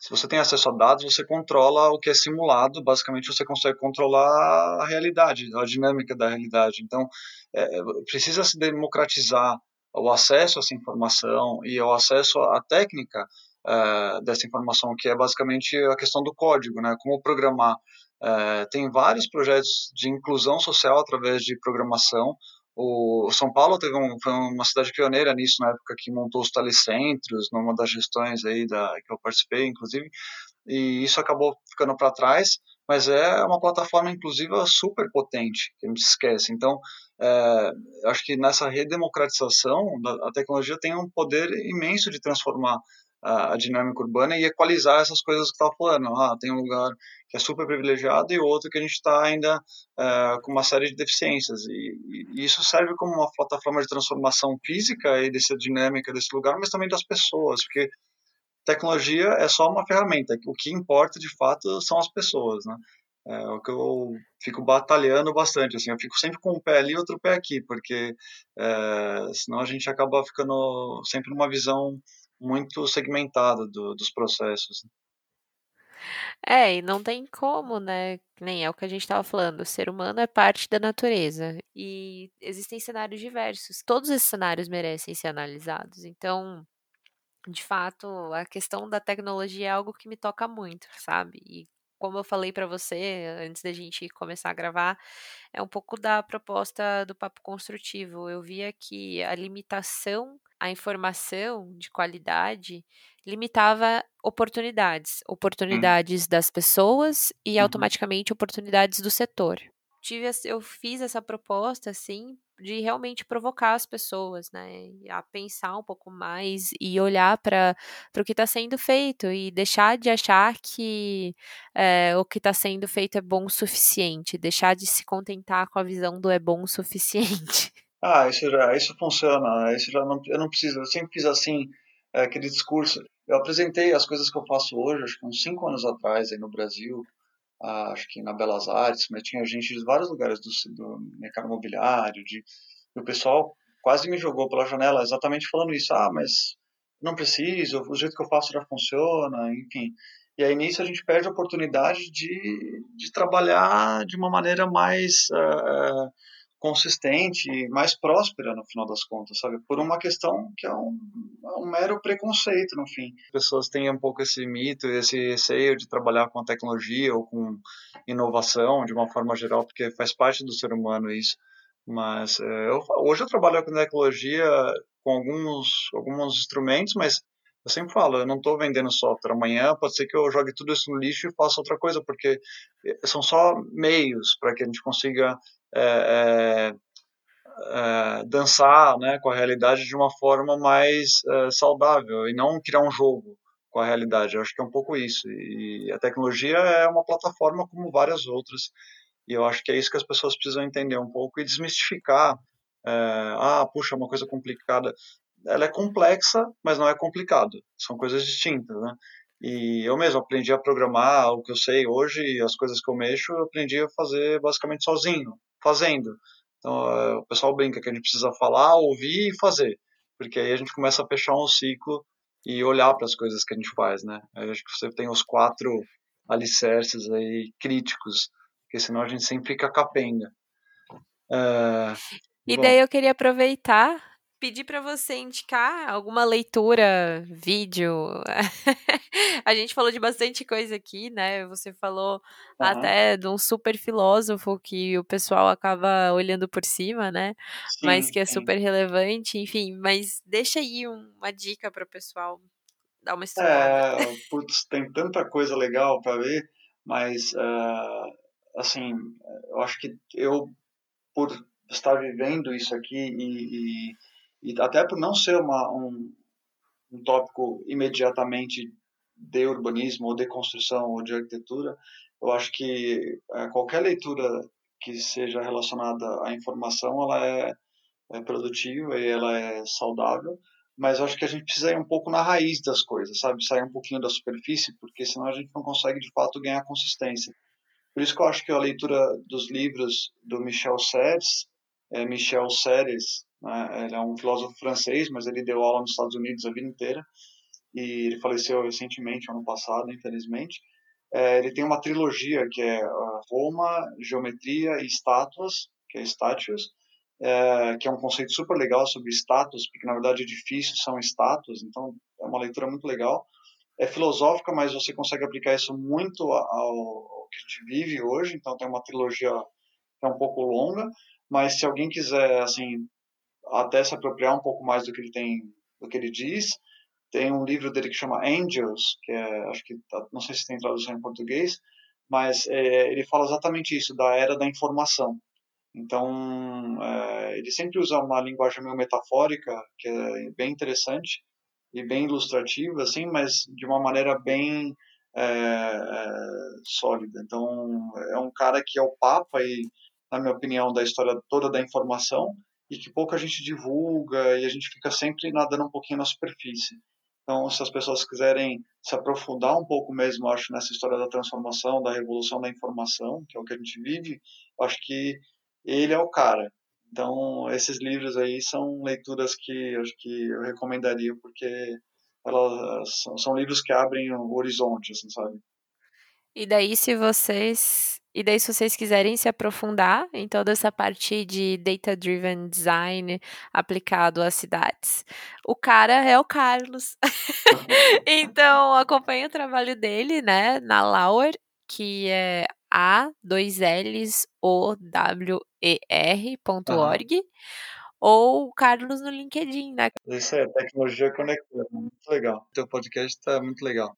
[SPEAKER 2] se você tem acesso a dados, você controla o que é simulado, basicamente você consegue controlar a realidade, a dinâmica da realidade. Então, é, precisa se democratizar o acesso a essa informação e o acesso à técnica é, dessa informação, que é basicamente a questão do código, né? Como programar. É, tem vários projetos de inclusão social através de programação, o São Paulo teve um, foi uma cidade pioneira nisso na época que montou os telecentros, numa das gestões aí da, que eu participei, inclusive, e isso acabou ficando para trás, mas é uma plataforma inclusiva super potente, que a gente esquece. Então, é, acho que nessa redemocratização, a tecnologia tem um poder imenso de transformar a, a dinâmica urbana e equalizar essas coisas que estava falando. Ah, tem um lugar que é super privilegiado e outro que a gente está ainda uh, com uma série de deficiências. E, e, isso serve como uma plataforma de transformação física e dessa dinâmica desse lugar, mas também das pessoas, porque tecnologia é só uma ferramenta. O que importa de fato são as pessoas, né? É o que eu fico batalhando bastante, assim, eu fico sempre com um pé ali e outro pé aqui, porque é, senão a gente acaba ficando sempre numa visão muito segmentada do, dos processos. Né?
[SPEAKER 1] É, e não tem como, né? Nem é o que a gente estava falando. O ser humano é parte da natureza. E existem cenários diversos. Todos esses cenários merecem ser analisados. Então, de fato, a questão da tecnologia é algo que me toca muito, sabe? E como eu falei para você antes da gente começar a gravar, é um pouco da proposta do papo construtivo. Eu via que a limitação à informação de qualidade limitava oportunidades, hum. oportunidades hum. das pessoas e uhum. automaticamente oportunidades do setor. Tive, eu fiz essa proposta assim de realmente provocar as pessoas, né, a pensar um pouco mais e olhar para o que está sendo feito e deixar de achar que é, o que está sendo feito é bom o suficiente, deixar de se contentar com a visão do é bom o suficiente.
[SPEAKER 2] Ah, isso já, isso funciona, isso já não, eu não preciso, eu sempre fiz assim, é, aquele discurso. Eu apresentei as coisas que eu faço hoje, acho que uns cinco anos atrás aí no Brasil, ah, acho que na Belas Artes, mas tinha gente de vários lugares do, do mercado imobiliário, de, e o pessoal quase me jogou pela janela exatamente falando isso, ah, mas não preciso, o jeito que eu faço já funciona, enfim. E aí nisso a gente perde a oportunidade de, de trabalhar de uma maneira mais uh, consistente, mais próspera no final das contas, sabe? Por uma questão que é um, é um mero preconceito, no fim. As pessoas têm um pouco esse mito, esse receio de trabalhar com tecnologia ou com inovação de uma forma geral, porque faz parte do ser humano isso. Mas é, eu, hoje eu trabalho com tecnologia com alguns, alguns instrumentos, mas eu sempre falo, eu não estou vendendo software. Amanhã pode ser que eu jogue tudo isso no lixo e faça outra coisa, porque é, são só meios para que a gente consiga é, é, é, dançar né, com a realidade de uma forma mais é, saudável e não criar um jogo com a realidade. Eu acho que é um pouco isso. E a tecnologia é uma plataforma como várias outras E eu acho que é isso que as pessoas precisam entender um pouco e desmistificar. É, ah, puxa, uma coisa complicada. Ela é complexa, mas não é complicado. São coisas distintas, né? E eu mesmo aprendi a programar o que eu sei hoje, as coisas que eu mexo, eu aprendi a fazer basicamente sozinho, fazendo. Então, é, o pessoal brinca que a gente precisa falar, ouvir e fazer, porque aí a gente começa a fechar um ciclo e olhar para as coisas que a gente faz, né? Eu acho que você tem os quatro alicerces aí críticos, porque senão a gente sempre fica capenga.
[SPEAKER 1] É, e bom, daí eu queria aproveitar pedir para você indicar alguma leitura, vídeo. a gente falou de bastante coisa aqui, né? Você falou uhum. até de um super filósofo que o pessoal acaba olhando por cima, né? Sim, mas que é sim. super relevante, enfim. Mas deixa aí uma dica para o pessoal dar uma estudada.
[SPEAKER 2] É, putz, tem tanta coisa legal para ver, mas uh, assim, eu acho que eu por estar vivendo isso aqui e, e e até por não ser uma, um, um tópico imediatamente de urbanismo ou de construção ou de arquitetura, eu acho que é, qualquer leitura que seja relacionada à informação, ela é, é produtiva e ela é saudável, mas eu acho que a gente precisa ir um pouco na raiz das coisas, sabe? Sair um pouquinho da superfície, porque senão a gente não consegue de fato ganhar consistência. Por isso que eu acho que a leitura dos livros do Michel Serres, é, Michel Serres, né? Ele é um filósofo francês, mas ele deu aula nos Estados Unidos a vida inteira e ele faleceu recentemente, ano passado, infelizmente. É, ele tem uma trilogia que é Roma, Geometria e Estátuas, que é Statues, é, que é um conceito super legal sobre status, porque na verdade edifícios são estátuas, então é uma leitura muito legal. É filosófica, mas você consegue aplicar isso muito ao que a gente vive hoje, então tem uma trilogia que é um pouco longa, mas se alguém quiser assim até se apropriar um pouco mais do que ele tem, do que ele diz. Tem um livro dele que chama Angels, que é, acho que tá, não sei se tem tradução em português, mas é, ele fala exatamente isso da era da informação. Então é, ele sempre usa uma linguagem meio metafórica que é bem interessante e bem ilustrativa, assim, mas de uma maneira bem é, é, sólida. Então é um cara que é o papa e, na minha opinião, da história toda da informação e que pouca gente divulga e a gente fica sempre nadando um pouquinho na superfície. Então, se as pessoas quiserem se aprofundar um pouco mesmo, acho, nessa história da transformação, da revolução da informação, que é o que a gente vive, acho que ele é o cara. Então, esses livros aí são leituras que acho que eu recomendaria, porque elas são, são livros que abrem o horizonte, assim, sabe?
[SPEAKER 1] E daí, se vocês e daí, se vocês quiserem se aprofundar em toda essa parte de data-driven design aplicado às cidades, o cara é o Carlos. então, acompanhe o trabalho dele, né, na Lauer, que é A2Ls-O-W-E-R.org, uhum. ou o Carlos no LinkedIn, né?
[SPEAKER 2] Isso é tecnologia conectada, muito legal. O teu podcast está muito legal.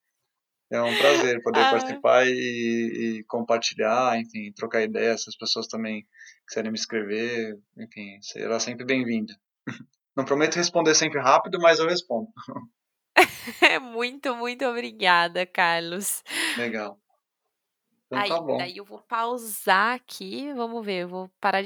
[SPEAKER 2] É um prazer poder ah. participar e, e, compartilhar, enfim, trocar ideias. Se as pessoas também quiserem me escrever, enfim, será sempre bem-vindo. Não prometo responder sempre rápido, mas eu respondo.
[SPEAKER 1] muito, muito obrigada, Carlos.
[SPEAKER 2] Legal.
[SPEAKER 1] Então, Aí, tá bom. Daí eu vou pausar aqui, vamos ver, eu vou parar